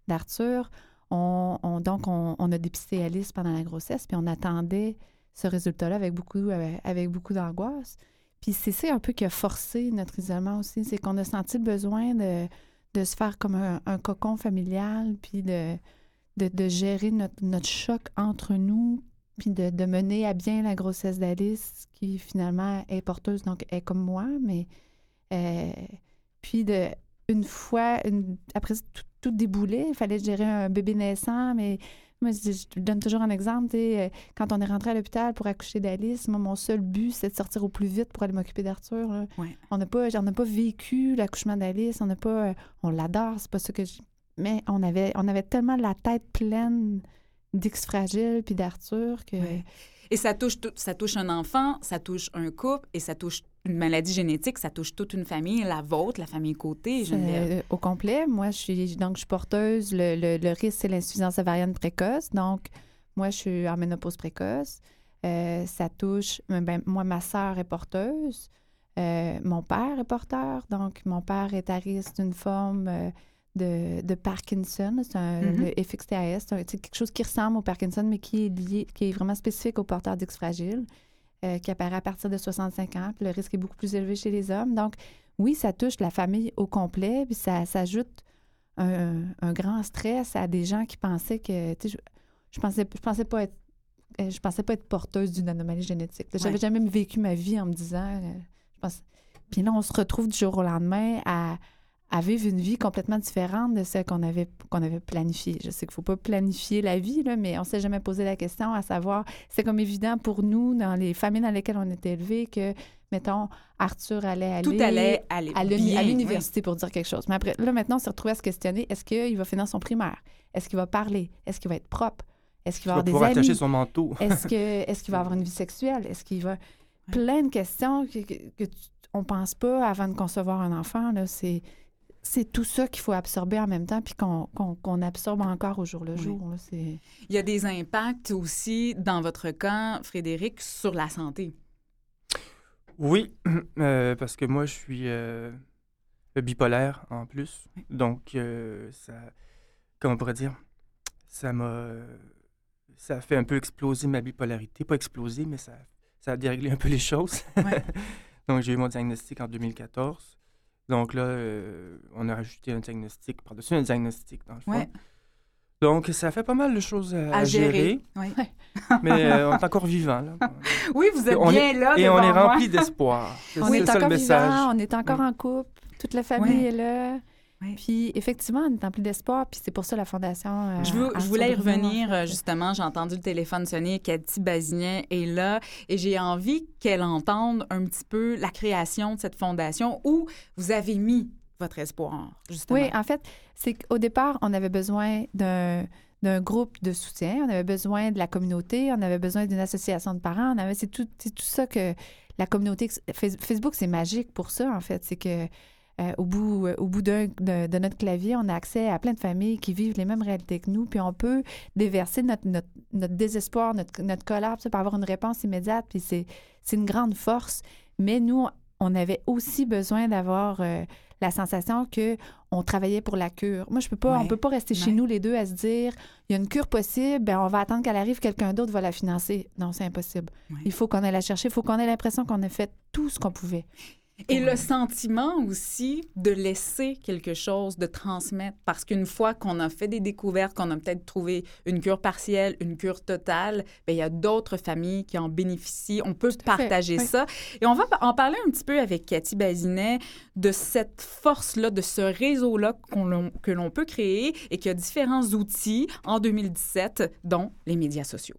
d'Arthur, on, on- donc on, on a dépisté Alice pendant la grossesse, puis on attendait ce résultat-là avec beaucoup, avec beaucoup d'angoisse. Puis c'est ça un peu qui a forcé notre isolement aussi, c'est qu'on a senti le besoin de, se faire comme un, cocon familial, puis de, gérer notre, choc entre nous, puis de, mener à bien la grossesse d'Alice, qui finalement est porteuse, donc est comme moi, mais euh, puis de une fois, après tout, tout il fallait gérer un bébé naissant, mais moi, je, donne toujours un exemple, euh, quand on est rentré à l'hôpital pour accoucher d'Alice, moi, mon seul but, c'est de sortir au plus vite pour aller m'occuper d'Arthur. Ouais. On n'a pas, on n'a pas vécu l'accouchement d'Alice, on n'a pas, euh, on l'adore, c'est pas ça que je... Mais on avait, on avait tellement la tête pleine d'X fragile puis d'Arthur que... Ouais. Et ça touche, tout- ça touche un enfant, ça touche un couple et ça touche une maladie génétique, ça touche toute une famille, la vôtre, la famille côté. Euh, au complet. Moi, je suis donc je suis porteuse. Le, le- le risque, c'est l'insuffisance ovarienne précoce. Donc, moi, je suis en ménopause précoce. Euh, ça touche. ben, moi, ma sœur est porteuse. Euh, mon père est porteur. Donc, mon père est à risque d'une forme de, de Parkinson. C'est un, Mhm. le FXTAS. C'est quelque chose qui ressemble au Parkinson, mais qui est lié, qui est vraiment spécifique aux porteurs d'X fragile, euh, qui apparaît à partir de 65 ans. Puis le risque est beaucoup plus élevé chez les hommes. Donc, oui, ça touche la famille au complet, puis ça, ça ajoute un, un grand stress à des gens qui pensaient que, tu sais, je, je pensais, je pensais pas être, euh, je pensais pas être porteuse d'une anomalie génétique. J'avais Ouais. jamais vécu ma vie en me disant, euh, je pense. Puis là, on se retrouve du jour au lendemain à, à vivre une vie complètement différente de celle qu'on avait, qu'on avait planifiée. Je sais qu'il faut pas planifier la vie, là, mais on s'est jamais posé la question à savoir, c'est comme évident pour nous, dans les familles dans lesquelles on était élevés, que, mettons, Arthur allait aller Tout allait aller à oui. l'université pour dire quelque chose. Mais après, là, maintenant, on s'est retrouvé à se questionner est-ce qu'il va finir son primaire? Est-ce qu'il va parler? Est-ce qu'il va être propre? Est-ce qu'il Il va va avoir pouvoir des attacher amis? son manteau. *laughs* Est-ce qu'il va avoir une vie sexuelle? Est-ce qu'il va plein de questions que, que, on pense pas avant de concevoir un enfant là, c'est c'est tout ça qu'il faut absorber en même temps puis qu'on absorbe encore au jour le Oui. jour là, Il y a des impacts aussi, dans votre cas, Frédéric, sur la santé. Oui, *clears throat* euh, parce que moi, je suis euh, bipolaire en plus. Donc, euh, ça, comment on pourrait dire, ça m'a, ça a fait un peu exploser ma bipolarité. Pas exploser, mais ça, ça a déréglé un peu les choses. Ouais. *laughs* Donc, j'ai eu mon diagnostic en 2014. Donc là, euh, on a rajouté un diagnostic par-dessus un diagnostic, dans le fond. Ouais. Donc, ça fait pas mal de choses à, gérer. gérer, Oui. *laughs* mais euh, on est encore vivant. Là. *laughs* Oui, vous êtes on bien est- là Et on est rempli d'espoir. *laughs* On est encore vivant, on est encore en couple, toute la famille Ouais. est là. Ouais. Puis effectivement, on est empli d'espoir, puis c'est pour ça la fondation. euh, Je, veux- je Arthur voulais y en revenir, euh, justement. J'ai entendu le téléphone sonner. Cathy Bazinier est là et j'ai envie qu'elle entende un petit peu la création de cette fondation où vous avez mis votre espoir, justement. Oui, en fait, c'est qu'au départ, on avait besoin d'un d'un groupe de soutien, on avait besoin de la communauté, on avait besoin d'une association de parents, on avait c'est tout c'est tout ça que la communauté Face- Facebook c'est magique pour ça en fait, c'est que euh, au bout euh, au bout d'un de, de notre clavier, on a accès à plein de familles qui vivent les mêmes réalités que nous, puis on peut déverser notre notre, notre désespoir, notre notre colère, pour avoir une réponse immédiate, puis c'est c'est une grande force, mais nous on avait aussi besoin d'avoir euh, la sensation que on travaillait pour la cure. Moi, je peux pas, Ouais. on peut pas rester chez nous les deux à se dire, il y a une cure possible, ben on va attendre qu'elle arrive, quelqu'un d'autre va la financer. Non, c'est impossible. Ouais. Il faut qu'on aille la chercher, il faut qu'on ait l'impression qu'on a fait tout ce qu'on pouvait. Et le sentiment aussi de laisser quelque chose, de transmettre. Parce qu'une fois qu'on a fait des découvertes, qu'on a peut-être trouvé une cure partielle, une cure totale, bien, il y a d'autres familles qui en bénéficient. On peut fait, partager oui. ça. Et on va en parler un petit peu avec Cathy Bazinet de cette force-là, de ce réseau-là l'on- que l'on peut créer et qui a différents outils en 2017, dont les médias sociaux.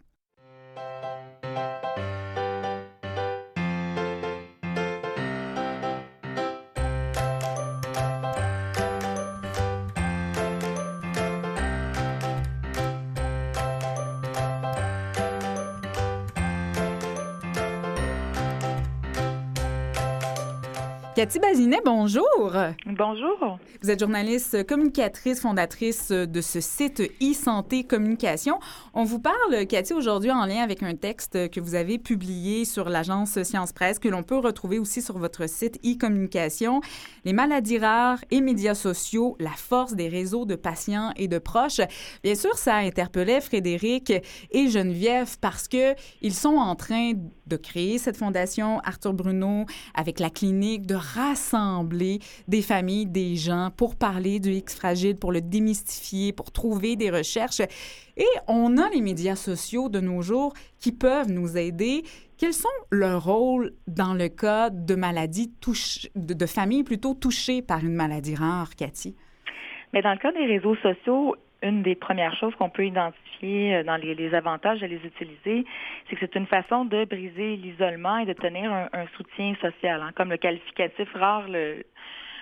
Cathy Bazinet, bonjour. Bonjour. Vous êtes journaliste, communicatrice, fondatrice de ce site e-santé communication. On vous parle, Cathy, aujourd'hui en lien avec un texte que vous avez publié sur l'agence Science Presse, que l'on peut retrouver aussi sur votre site e-communication. Les maladies rares et médias sociaux, la force des réseaux de patients et de proches. Bien sûr, ça interpellait Frédéric et Geneviève parce que ils sont en train de créer cette fondation Arthur Bruno avec la clinique, de rassembler des familles, des gens pour parler du X fragile, pour le démystifier, pour trouver des recherches. Et on a les médias sociaux de nos jours qui peuvent nous aider. Quels sont leurs rôles dans le cas de maladies touch- de, de familles plutôt touchées par une maladie rare, Cathy? Mais dans le cas des réseaux sociaux, une des premières choses qu'on peut identifier euh, dans les, avantages de les utiliser, c'est que c'est une façon de briser l'isolement et de tenir un, soutien social. hein. Comme le qualificatif rare le,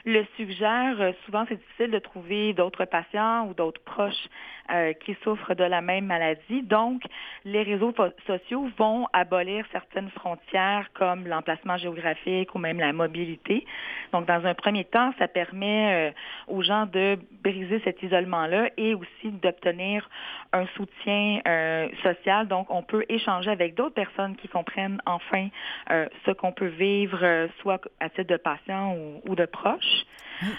le suggère, euh, souvent c'est difficile de trouver d'autres patients ou d'autres proches euh, qui souffrent de la même maladie. Donc, les réseaux sociaux vont abolir certaines frontières comme l'emplacement géographique ou même la mobilité. Donc, dans un premier temps, ça permet euh, aux gens de briser cet isolement-là et aussi d'obtenir un soutien euh, social. Donc, on peut échanger avec d'autres personnes qui comprennent enfin ce qu'on peut vivre, soit à titre de patient ou, ou de proche.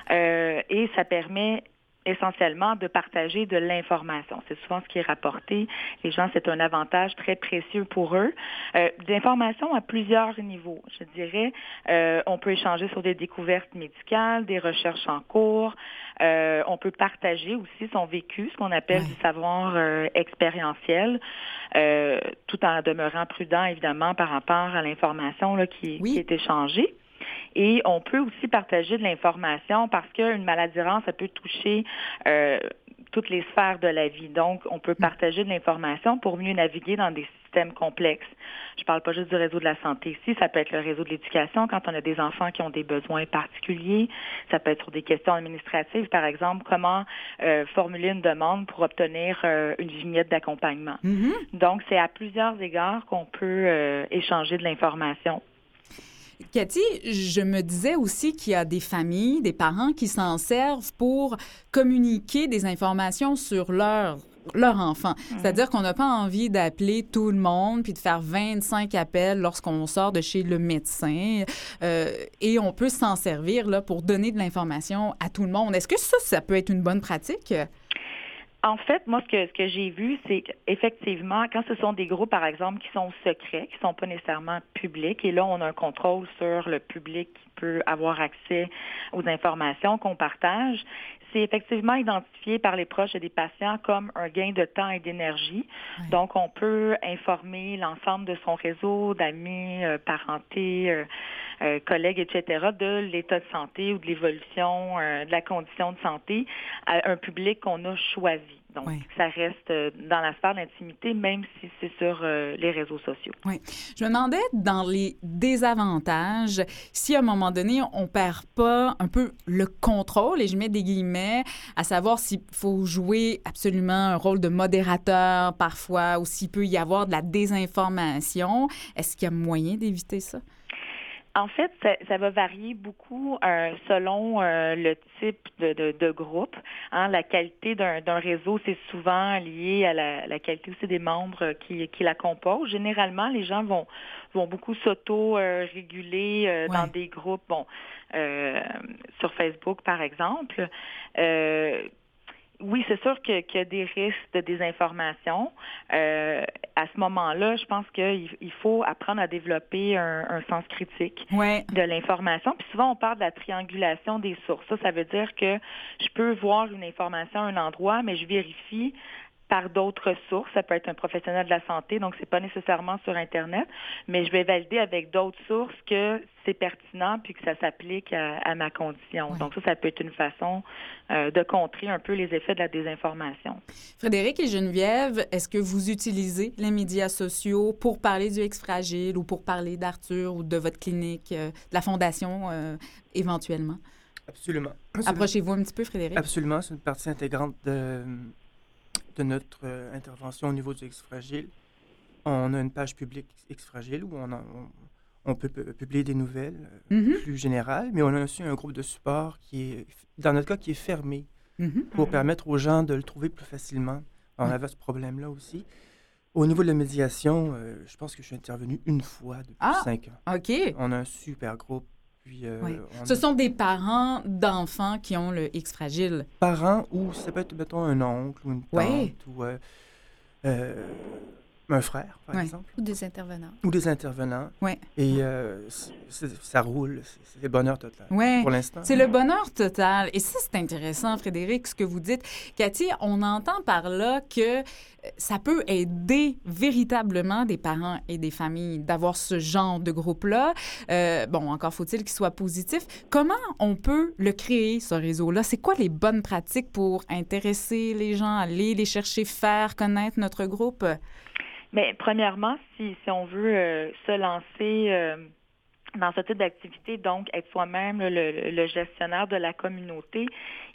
Et ça permet essentiellement de partager de l'information. C'est souvent ce qui est rapporté. Les gens, c'est un avantage très précieux pour eux. Euh, D'informations à plusieurs niveaux, je dirais. Euh, on peut échanger sur des découvertes médicales, des recherches en cours. Euh, on peut partager aussi son vécu, ce qu'on appelle du savoir euh, expérientiel, euh, tout en demeurant prudent, évidemment, par rapport à l'information là, qui, Oui. qui est échangée. Et on peut aussi partager de l'information parce qu'une maladie rare, ça peut toucher euh, toutes les sphères de la vie. Donc, on peut partager de l'information pour mieux naviguer dans des systèmes complexes. Je parle pas juste du réseau de la santé ici, ça peut être le réseau de l'éducation quand on a des enfants qui ont des besoins particuliers. Ça peut être sur des questions administratives, par exemple, comment euh, formuler une demande pour obtenir euh, une vignette d'accompagnement. Mhm. Donc, c'est à plusieurs égards qu'on peut euh, échanger de l'information. Cathy, je me disais aussi qu'il y a des familles, des parents qui s'en servent pour communiquer des informations sur leur leur enfant. C'est-à-dire qu'on n'a pas envie d'appeler tout le monde puis de faire 25 appels lorsqu'on sort de chez le médecin. Euh, et on peut s'en servir là, pour donner de l'information à tout le monde. Est-ce que ça, ça peut être une bonne pratique? En fait, moi, ce que, ce que j'ai vu, c'est qu'effectivement, quand ce sont des groupes, par exemple, qui sont secrets, qui ne sont pas nécessairement publics, et là, on a un contrôle sur le public qui peut avoir accès aux informations qu'on partage, c'est effectivement identifié par les proches des patients comme un gain de temps et d'énergie. Donc, on peut informer l'ensemble de son réseau d'amis, euh, parentés, euh, euh, collègues, etc., de l'état de santé ou de l'évolution de la condition de santé à un public qu'on a choisi. Donc, ça reste dans la sphère d'intimité, même si c'est sur les réseaux sociaux. Oui. Je me demandais, dans les désavantages, si à un moment donné, on perd pas un peu le contrôle, et je mets des guillemets, à savoir s'il faut jouer absolument un rôle de modérateur parfois, ou s'il peut y avoir de la désinformation. Est-ce qu'il y a moyen d'éviter ça? En fait, ça, va varier beaucoup euh, selon euh, le type de, groupe. Hein. La qualité d'un réseau, c'est souvent lié à la, qualité aussi des membres qui, la composent. Généralement, les gens vont, vont beaucoup s'auto-réguler euh, dans des groupes, bon, sur Facebook par exemple oui, c'est sûr qu'il y a des risques de désinformation. Euh, à ce moment-là, je pense qu'il faut apprendre à développer un, sens critique de l'information. Puis souvent, on parle de la triangulation des sources. Ça, ça veut dire que je peux voir une information à un endroit, mais je vérifie par d'autres sources. Ça peut être un professionnel de la santé, donc c'est pas nécessairement sur Internet, mais je vais valider avec d'autres sources que c'est pertinent puis que ça s'applique à, ma condition. Donc ça, ça peut être une façon euh, de contrer un peu les effets de la désinformation. Frédéric et Geneviève, est-ce que vous utilisez les médias sociaux pour parler du ex-fragile ou pour parler d'Arthur ou de votre clinique, euh, de la fondation euh, éventuellement? Absolument. Approchez-vous un petit peu, Frédéric. Absolument, c'est une partie intégrante de, de notre euh, intervention au niveau du X-Fragile, on a une page publique X-Fragile où on, on, peut publier des nouvelles euh, mm-hmm. plus générales, mais on a aussi un groupe de support qui est, dans notre cas, qui est fermé mm-hmm. pour permettre aux gens de le trouver plus facilement. On avait ce problème-là aussi. Au niveau de la médiation, euh, je pense que je suis intervenu une fois depuis ah, cinq ans. OK. On a un super groupe euh, Ce sont des parents d'enfants qui ont le X fragile. Parents ou ça peut être, mettons, un oncle ou une tante ou euh, euh, un frère, par exemple. Ou des intervenants. Ou des intervenants. Oui. Et euh, ça roule, c'est le bonheur total ouais. pour l'instant. C'est le bonheur total. Et ça, c'est intéressant, Frédéric, ce que vous dites. Cathy, on entend par là que euh, ça peut aider véritablement des parents et des familles d'avoir ce genre de groupe-là. Euh, bon, encore faut-il qu'il soit positif. Comment on peut le créer, ce réseau-là? C'est quoi les bonnes pratiques pour intéresser les gens, aller les chercher, faire connaître notre groupe? Mais premièrement, si, si on veut euh, se lancer euh, dans ce type d'activité, donc être soi-même le, gestionnaire de la communauté,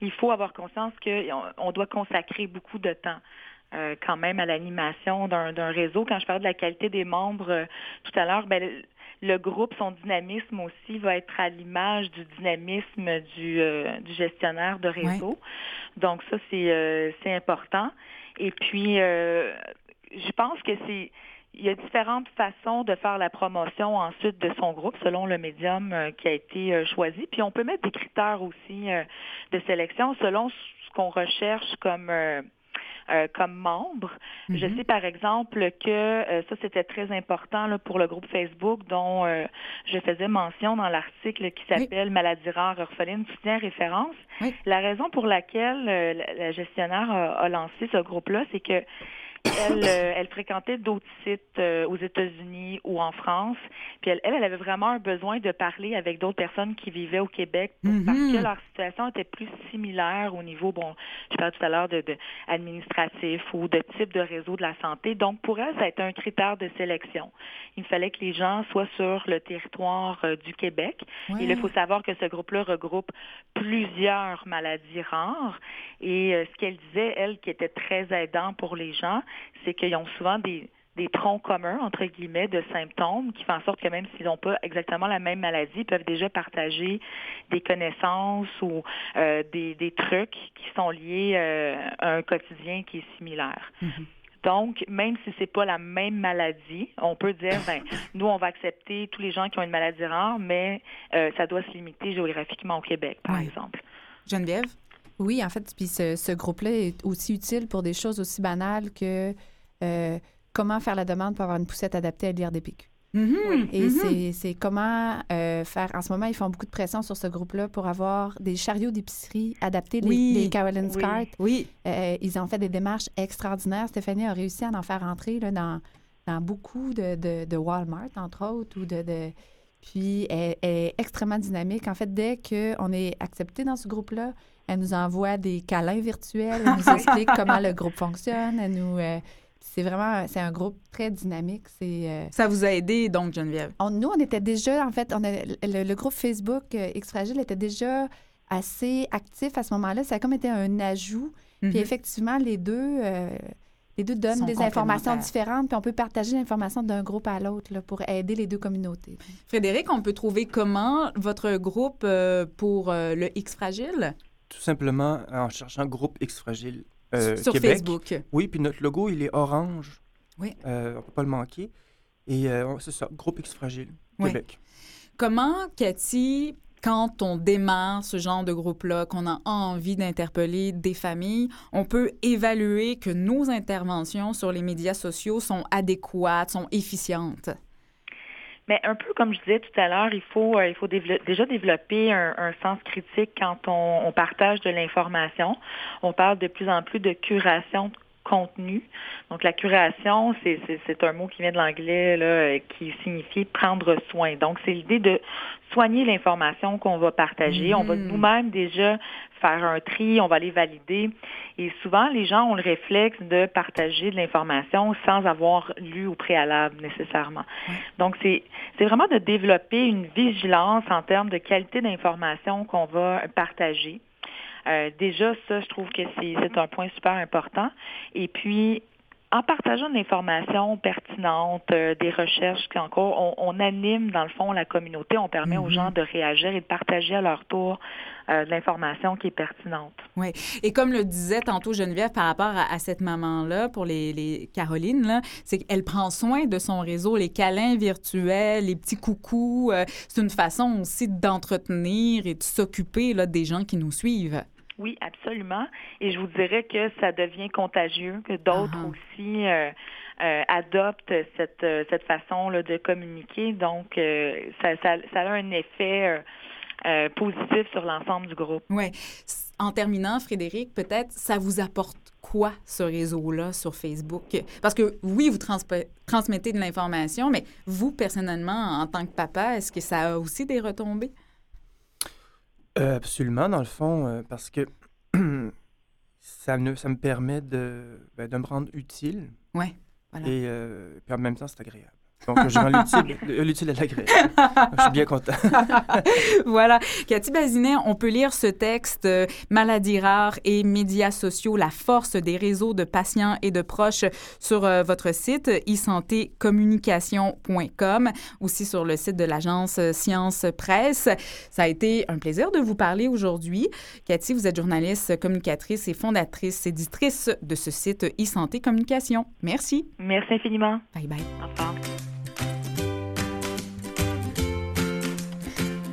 il faut avoir conscience qu'on doit consacrer beaucoup de temps. Euh, quand même à l'animation d'un réseau. Quand je parle de la qualité des membres tout à l'heure, ben, le, groupe, son dynamisme aussi va être à l'image du dynamisme du, du, gestionnaire de réseau. Donc ça, c'est important. Et puis, je pense que c'est il y a différentes façons de faire la promotion ensuite de son groupe selon le médium euh, qui a été euh, choisi. Puis on peut mettre des critères aussi euh, de sélection selon ce qu'on recherche comme comme membre. Je mm-hmm. sais par exemple que ça c'était très important là, pour le groupe Facebook dont je faisais mention dans l'article qui s'appelle Maladie rare orpheline soutien référence. La raison pour laquelle la, gestionnaire a lancé ce groupe-là, c'est que elle, *coughs* euh, elle fréquentait d'autres sites euh, aux États-Unis ou en France. Puis elle, elle, avait vraiment un besoin de parler avec d'autres personnes qui vivaient au Québec parce que leur situation était plus similaire au niveau, bon, je parlais tout à l'heure de, administratif ou de type de réseau de la santé. Donc pour elle, ça a été un critère de sélection. Il fallait que les gens soient sur le territoire euh, du Québec. Et il faut savoir que ce groupe-là regroupe plusieurs maladies rares. Et ce qu'elle disait, elle, qui était très aidant pour les gens, c'est qu'ils ont souvent des, troncs communs, entre guillemets, de symptômes qui font en sorte que même s'ils n'ont pas exactement la même maladie, ils peuvent déjà partager des connaissances ou euh, des, trucs qui sont liés euh, à un quotidien qui est similaire. Mm-hmm. Donc, même si c'est pas la même maladie, on peut dire, ben, *laughs* nous, on va accepter tous les gens qui ont une maladie rare, mais euh, ça doit se limiter géographiquement au Québec, par exemple. Geneviève? Oui, en fait, puis ce, ce groupe-là est aussi utile pour des choses aussi banales que euh, comment faire la demande pour avoir une poussette adaptée à l'IRDPQ. Mhm, Et mhm. c'est- c'est comment euh, faire. En ce moment, ils font beaucoup de pression sur ce groupe-là pour avoir des chariots d'épicerie adaptés, Oui. les Carolyn's Oui. Cart. Oui. Euh, ils ont fait des démarches extraordinaires. Stéphanie a réussi à en faire entrer là, dans, dans beaucoup de, de, de Walmart, entre autres, ou de. de- Puis elle, elle est extrêmement dynamique. En fait, dès qu'on est accepté dans ce groupe-là, elle nous envoie des câlins virtuels, elle nous *laughs* explique comment le groupe fonctionne. Elle nous, euh, c'est vraiment, c'est un groupe très dynamique. C'est euh, Ça vous a aidé, donc, Geneviève? on- nous, on était déjà, en fait, on a, le, le groupe Facebook euh, X Fragile était déjà assez actif à ce moment-là. Ça a comme été un ajout. Puis Mhm. effectivement, les deux, euh, les deux donnent Sont des informations différentes, puis on peut partager l'information d'un groupe à l'autre pour aider les deux communautés. Frédéric, on peut trouver comment votre groupe euh, pour euh, le X Fragile? Tout simplement en cherchant groupe X Fragile euh, Sur Québec. Facebook. Oui, puis notre logo, il est orange. Oui. Euh, on peut pas le manquer. Et euh, c'est ça, groupe X Fragile Oui. Québec. Comment, Cathy, quand on démarre ce genre de groupe-là, qu'on a envie d'interpeller des familles, on peut évaluer que nos interventions sur les médias sociaux sont adéquates, sont efficientes? Mais un peu comme je disais tout à l'heure, il faut, euh, il faut déjà développer un, un sens critique quand on, on partage de l'information. On parle de plus en plus de curation de contenu. Donc la curation, c'est, un mot qui vient de l'anglais là, euh, qui signifie prendre soin. Donc c'est l'idée de soigner l'information qu'on va partager. On va Mhm. nous-mêmes déjà faire un tri, on va les valider. Et souvent, les gens ont le réflexe de partager de l'information sans avoir lu au préalable nécessairement. Donc, c'est c'est vraiment de développer une vigilance en termes de qualité d'information qu'on va partager. Euh, déjà, ça, je trouve que c'est c'est un point super important. Et puis, en partageant de l'information pertinente, euh, des recherches, puis encore, on, on anime dans le fond la communauté, on permet aux Mhm. gens de réagir et de partager à leur tour euh, de l'information qui est pertinente. Oui. Et comme le disait tantôt Geneviève par rapport à, à cette maman-là, pour les, les Caroline, c'est qu'elle prend soin de son réseau, les câlins virtuels, les petits coucous. euh, c'est une façon aussi d'entretenir et de s'occuper des gens qui nous suivent. Oui, absolument. Et je vous dirais que ça devient contagieux, que d'autres Ah. aussi euh, euh, adoptent cette, euh, cette façon là, de communiquer. Donc, euh, ça, ça, ça a un effet positif sur l'ensemble du groupe. Oui. En terminant, Frédéric, peut-être, ça vous apporte quoi, ce réseau-là, sur Facebook? Parce que oui, vous transmettez de l'information, mais vous, personnellement, en tant que papa, est-ce que ça a aussi des retombées? Euh, absolument, dans le fond, euh, parce que *clears throat* ça, me- ça me permet de, ben, de me rendre utile Oui. Voilà. et euh, puis en même temps, c'est agréable. Donc, je rends l'utile l'utile à l'agréable. Je suis bien content. *laughs* voilà. Cathy Bazinet, on peut lire ce texte euh, Maladies rares et médias sociaux, la force des réseaux de patients et de proches sur euh, votre site e-santécommunication.com, aussi sur le site de l'agence euh, Science Presse. Ça a été un plaisir de vous parler aujourd'hui. Cathy, vous êtes journaliste, communicatrice et fondatrice, éditrice de ce site e-santé communication. Merci. Merci infiniment. Bye bye. Au revoir.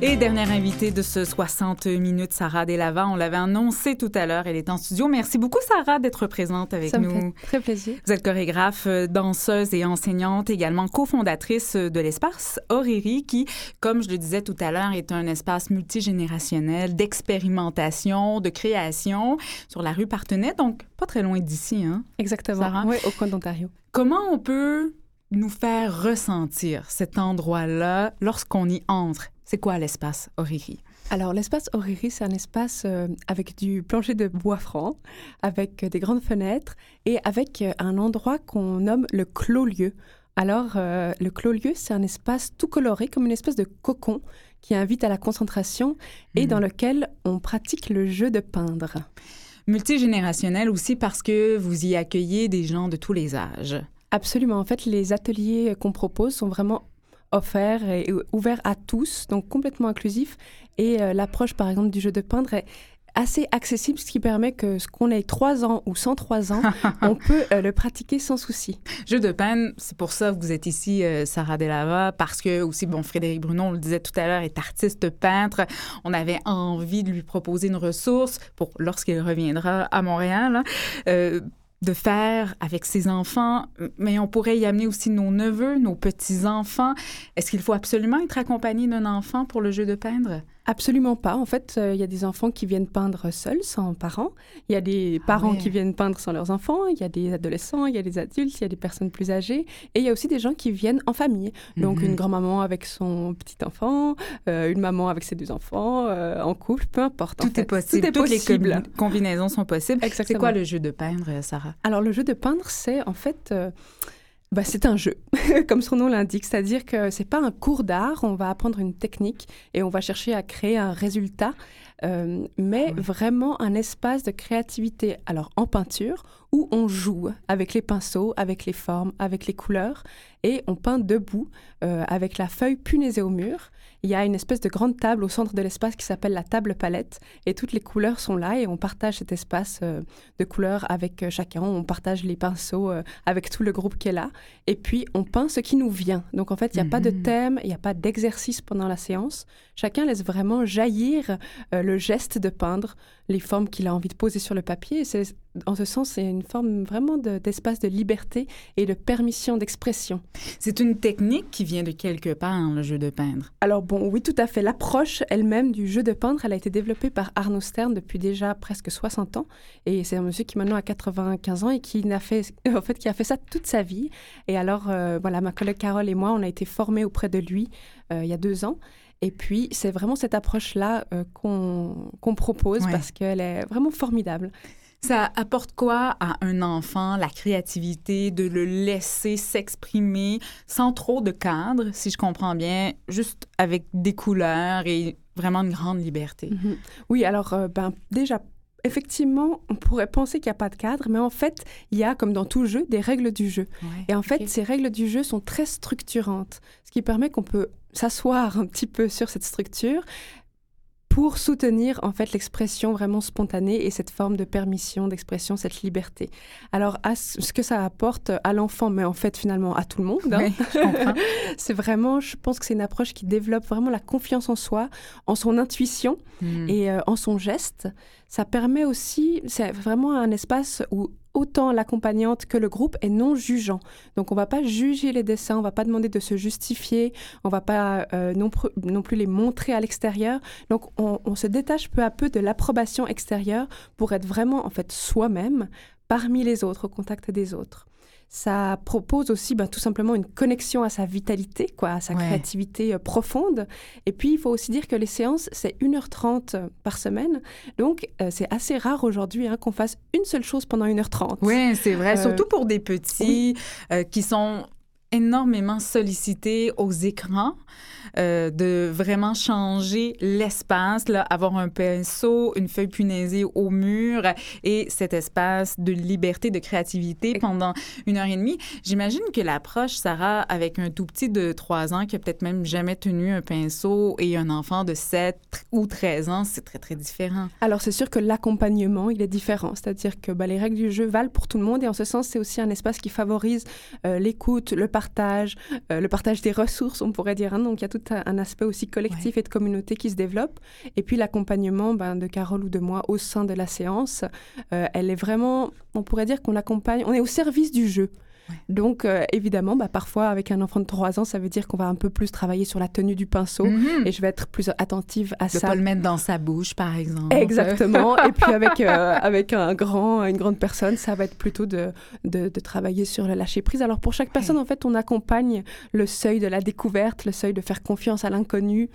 Et dernière invitée de ce 60 minutes, Sarah Delavant. On l'avait annoncé tout à l'heure, elle est en studio. Merci beaucoup, Sarah, d'être présente avec Ça me nous. fait très plaisir. Vous êtes chorégraphe, euh, danseuse et enseignante, également cofondatrice de l'espace Oriri, qui, comme je le disais tout à l'heure, est un espace multigénérationnel d'expérimentation, de création sur la rue Partenay, donc pas très loin d'ici. Hein? Exactement. Sarah? Oui, au coin d'Ontario. Comment on peut nous faire ressentir cet endroit-là lorsqu'on y entre? C'est quoi l'espace Oriri? Alors, l'espace Oriri, c'est un espace euh, avec du plancher de bois franc, avec euh, des grandes fenêtres et avec euh, un endroit qu'on nomme le clos-lieu. Alors, le clos-lieu, c'est un espace tout coloré, comme une espèce de cocon qui invite à la concentration et Mhm. dans lequel on pratique le jeu de peindre. Multigénérationnel aussi parce que vous y accueillez des gens de tous les âges. Absolument. En fait, les ateliers qu'on propose sont vraiment offerts et ouverts à tous, donc complètement inclusifs. Et euh, l'approche, par exemple, du jeu de peindre est assez accessible, ce qui permet que ce qu'on ait 3 ans ou 103 ans, *laughs* on peut euh, le pratiquer sans souci. Jeu de peine, c'est pour ça que vous êtes ici, euh, Sarah Delava, parce que aussi, bon, Frédéric Bruno, on le disait tout à l'heure, est artiste peintre. On avait envie de lui proposer une ressource pour lorsqu'il reviendra à Montréal. Hein. Euh, de faire avec ses enfants, mais on pourrait y amener aussi nos neveux, nos petits-enfants. Est-ce qu'il faut absolument être accompagné d'un enfant pour le jeu de peindre? Absolument pas. En fait, euh, il y a des enfants qui viennent peindre seuls, sans parents. Il y a des Ah parents ouais. qui viennent peindre sans leurs enfants. Il y a des adolescents, il y a des adultes, il y a des personnes plus âgées. Et il y a aussi des gens qui viennent en famille. Donc, Mhm. une grand-maman avec son petit-enfant, euh, une maman avec ses deux enfants, euh, en couple, peu importe. en Tout fait. est possible. Tout est Toutes les combinaisons sont possibles. C'est quoi le jeu de peindre, Sarah? Alors, le jeu de peindre, c'est en fait. Bah, c'est un jeu, *laughs* comme son nom l'indique, c'est-à-dire que c'est pas un cours d'art, on va apprendre une technique et on va chercher à créer un résultat, euh, mais vraiment un espace de créativité, alors en peinture, où on joue avec les pinceaux, avec les formes, avec les couleurs, et on peint debout euh, avec la feuille punaisée au mur. Il y a une espèce de grande table au centre de l'espace qui s'appelle la table palette, et toutes les couleurs sont là, et on partage cet espace euh, de couleurs avec euh, chacun. On partage les pinceaux euh, avec tout le groupe qui est là. Et puis, on peint ce qui nous vient. Donc, en fait, il n'y a pas de Mhm. thème, il n'y a pas d'exercice pendant la séance. Chacun laisse vraiment jaillir euh, le geste de peindre, les formes qu'il a envie de poser sur le papier. Et c'est, en ce sens, c'est une forme vraiment de- d'espace de liberté et de permission d'expression. C'est une technique qui vient de quelque part, le jeu de peindre. Alors bon, oui, tout à fait. L'approche elle-même du jeu de peindre, elle a été développée par Arnaud Stern depuis déjà presque 60 ans. Et c'est un monsieur qui maintenant a 95 ans et qui n'a fait, *laughs* en fait, qui a fait ça toute sa vie. Et alors, euh, voilà, ma collègue Carole et moi, on a été formés auprès de lui euh, il y a deux ans. Et puis, c'est vraiment cette approche-là euh, qu'on propose Ouais. parce qu'elle est vraiment formidable. Ça apporte quoi à un enfant, la créativité, de le laisser s'exprimer sans trop de cadre, si je comprends bien, juste avec des couleurs et vraiment une grande liberté? Mhm. Oui, alors, euh, ben, déjà, effectivement, on pourrait penser qu'il n'y a pas de cadre, mais en fait, il y a, comme dans tout jeu, des règles du jeu. Ouais, Et en fait, ces règles du jeu sont très structurantes, ce qui permet qu'on peut s'asseoir un petit peu sur cette structure pour soutenir en fait l'expression vraiment spontanée et cette forme de permission d'expression, cette liberté. Alors, à ce que ça apporte à l'enfant, mais en fait finalement à tout le monde, hein, *laughs* c'est vraiment, je pense que c'est une approche qui développe vraiment la confiance en soi, en son intuition Hmm. et euh, en son geste. Ça permet aussi, c'est vraiment un espace où autant l'accompagnante que le groupe est non jugeant. Donc on va pas juger les dessins, on va pas demander de se justifier, on va pas euh, non plus les montrer à l'extérieur. Donc on, on se détache peu à peu de l'approbation extérieure pour être vraiment en fait soi-même parmi les autres, au contact des autres. Ça propose aussi ben, tout simplement une connexion à sa vitalité, quoi, à sa Ouais. créativité euh, profonde. Et puis, il faut aussi dire que les séances, c'est 1h30 par semaine. Donc, euh, c'est assez rare aujourd'hui hein, qu'on fasse une seule chose pendant 1h30. Oui, c'est vrai, Euh, surtout pour des petits euh, qui sont énormément sollicités aux écrans, euh, de vraiment changer l'espace, avoir un pinceau, une feuille punaisée au mur et cet espace de liberté, de créativité pendant une heure et demie. J'imagine que l'approche, Sarah, avec un tout petit de 3 ans qui a peut-être même jamais tenu un pinceau et un enfant de 7 ou 13 ans, c'est très, très différent. Alors, c'est sûr que l'accompagnement, il est différent. C'est-à-dire que bah, les règles du jeu valent pour tout le monde. Et en ce sens, c'est aussi un espace qui favorise euh, l'écoute, le partage, euh, le partage des ressources, on pourrait dire. hein. Donc, il y a tout un, un aspect aussi collectif et de communauté qui se développe. Et puis, l'accompagnement ben, de Carole ou de moi au sein de la séance, euh, elle est vraiment, on pourrait dire qu'on l'accompagne, on est au service du jeu. Donc, euh, évidemment, bah, parfois, avec un enfant de 3 ans, ça veut dire qu'on va un peu plus travailler sur la tenue du pinceau Mhm. et je vais être plus attentive à De ça. pas le mettre dans sa bouche, par exemple. Exactement. *laughs* Et puis avec, euh, avec un grand, une grande personne, ça va être plutôt de, de, de travailler sur le lâcher prise. Alors pour chaque personne, en fait, on accompagne le seuil de la découverte, le seuil de faire confiance à l'inconnu.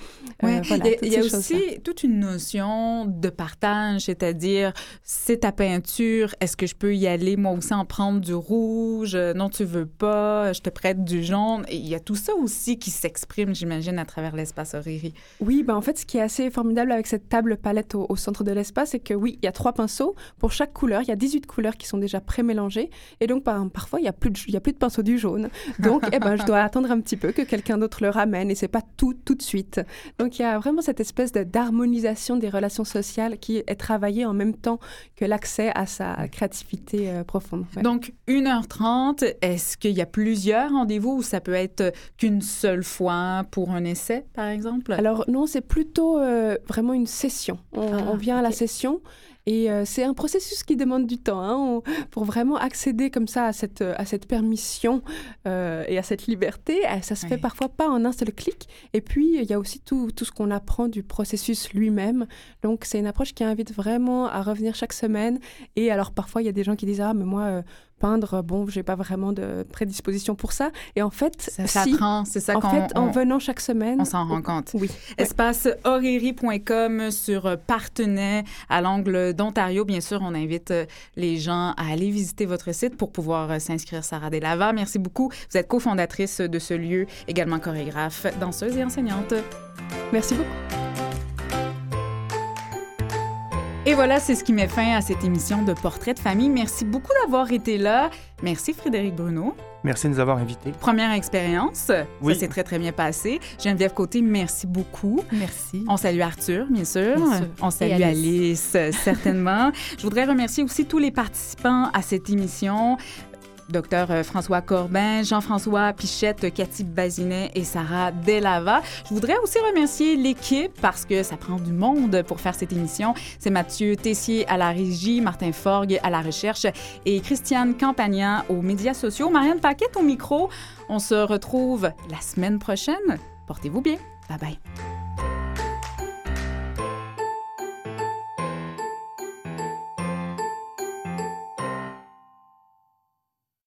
Euh, Ouais. voilà, il y a, aussi toute une notion de partage, c'est-à-dire, c'est ta peinture, est-ce que je peux y aller moi aussi en prendre du rouge? Non, tu veux pas, je te prête du jaune. Et il y a tout ça aussi qui s'exprime, j'imagine, à travers l'espace Oriri. Oui, ben en fait, ce qui est assez formidable avec cette table palette au, centre de l'espace, c'est que oui, il y a trois pinceaux. Pour chaque couleur, il y a 18 couleurs qui sont déjà pré-mélangées. Et donc, par, parfois, il n'y a, plus de, il y a plus de pinceau du jaune. Donc, *laughs* eh ben, je dois attendre un petit peu que quelqu'un d'autre le ramène et c'est pas tout tout de suite. Donc, il y a vraiment cette espèce d'harmonisation des relations sociales qui est travaillée en même temps que l'accès à sa créativité euh, profonde. Donc, 1h30, est-ce qu'il y a plusieurs rendez-vous ou ça peut être qu'une seule fois pour un essai, par exemple? Alors, non, c'est plutôt euh, vraiment une session. On, ah, vient à la session et euh, c'est un processus qui demande du temps hein, pour vraiment accéder comme ça à cette, à cette permission euh, et à cette liberté. Euh, ça se fait parfois pas en un seul clic. Et puis, il y a aussi tout, tout ce qu'on apprend du processus lui-même. Donc, c'est une approche qui invite vraiment à revenir chaque semaine. Et alors, parfois, il y a des gens qui disent Ah, mais moi, peindre, bon, j'ai pas vraiment de prédisposition pour ça. Et en fait, ça s'apprend, c'est ça En fait, en venant chaque semaine, on s'en rend compte. Oui. Espace sur Partenay à l'angle d'Ontario. Bien sûr, on invite euh, les gens à aller visiter votre site pour pouvoir euh, s'inscrire. Sarah Delava, merci beaucoup. Vous êtes cofondatrice de ce lieu, également chorégraphe, danseuse et enseignante. Merci beaucoup. Et voilà, c'est ce qui met fin à cette émission de Portrait de famille. Merci beaucoup d'avoir été là. Merci Frédéric Bruno. Merci de nous avoir invités. Première expérience. Oui. Ça s'est très, très bien passé. Geneviève Côté, merci beaucoup. Merci. On salue Arthur, bien sûr. Bien sûr. On salue Alice, certainement. *laughs* Je voudrais remercier aussi tous les participants à cette émission. Docteur euh, François Corbin, Jean-François Pichette, Cathy Bazinet et Sarah Delava. Je voudrais aussi remercier l'équipe parce que ça prend du monde pour faire cette émission. C'est Mathieu Tessier à la régie, Martin Forgue à la recherche et Christiane Campagnan aux médias sociaux. Marianne Paquette au micro. On se retrouve la semaine prochaine. Portez-vous bien. Bye bye.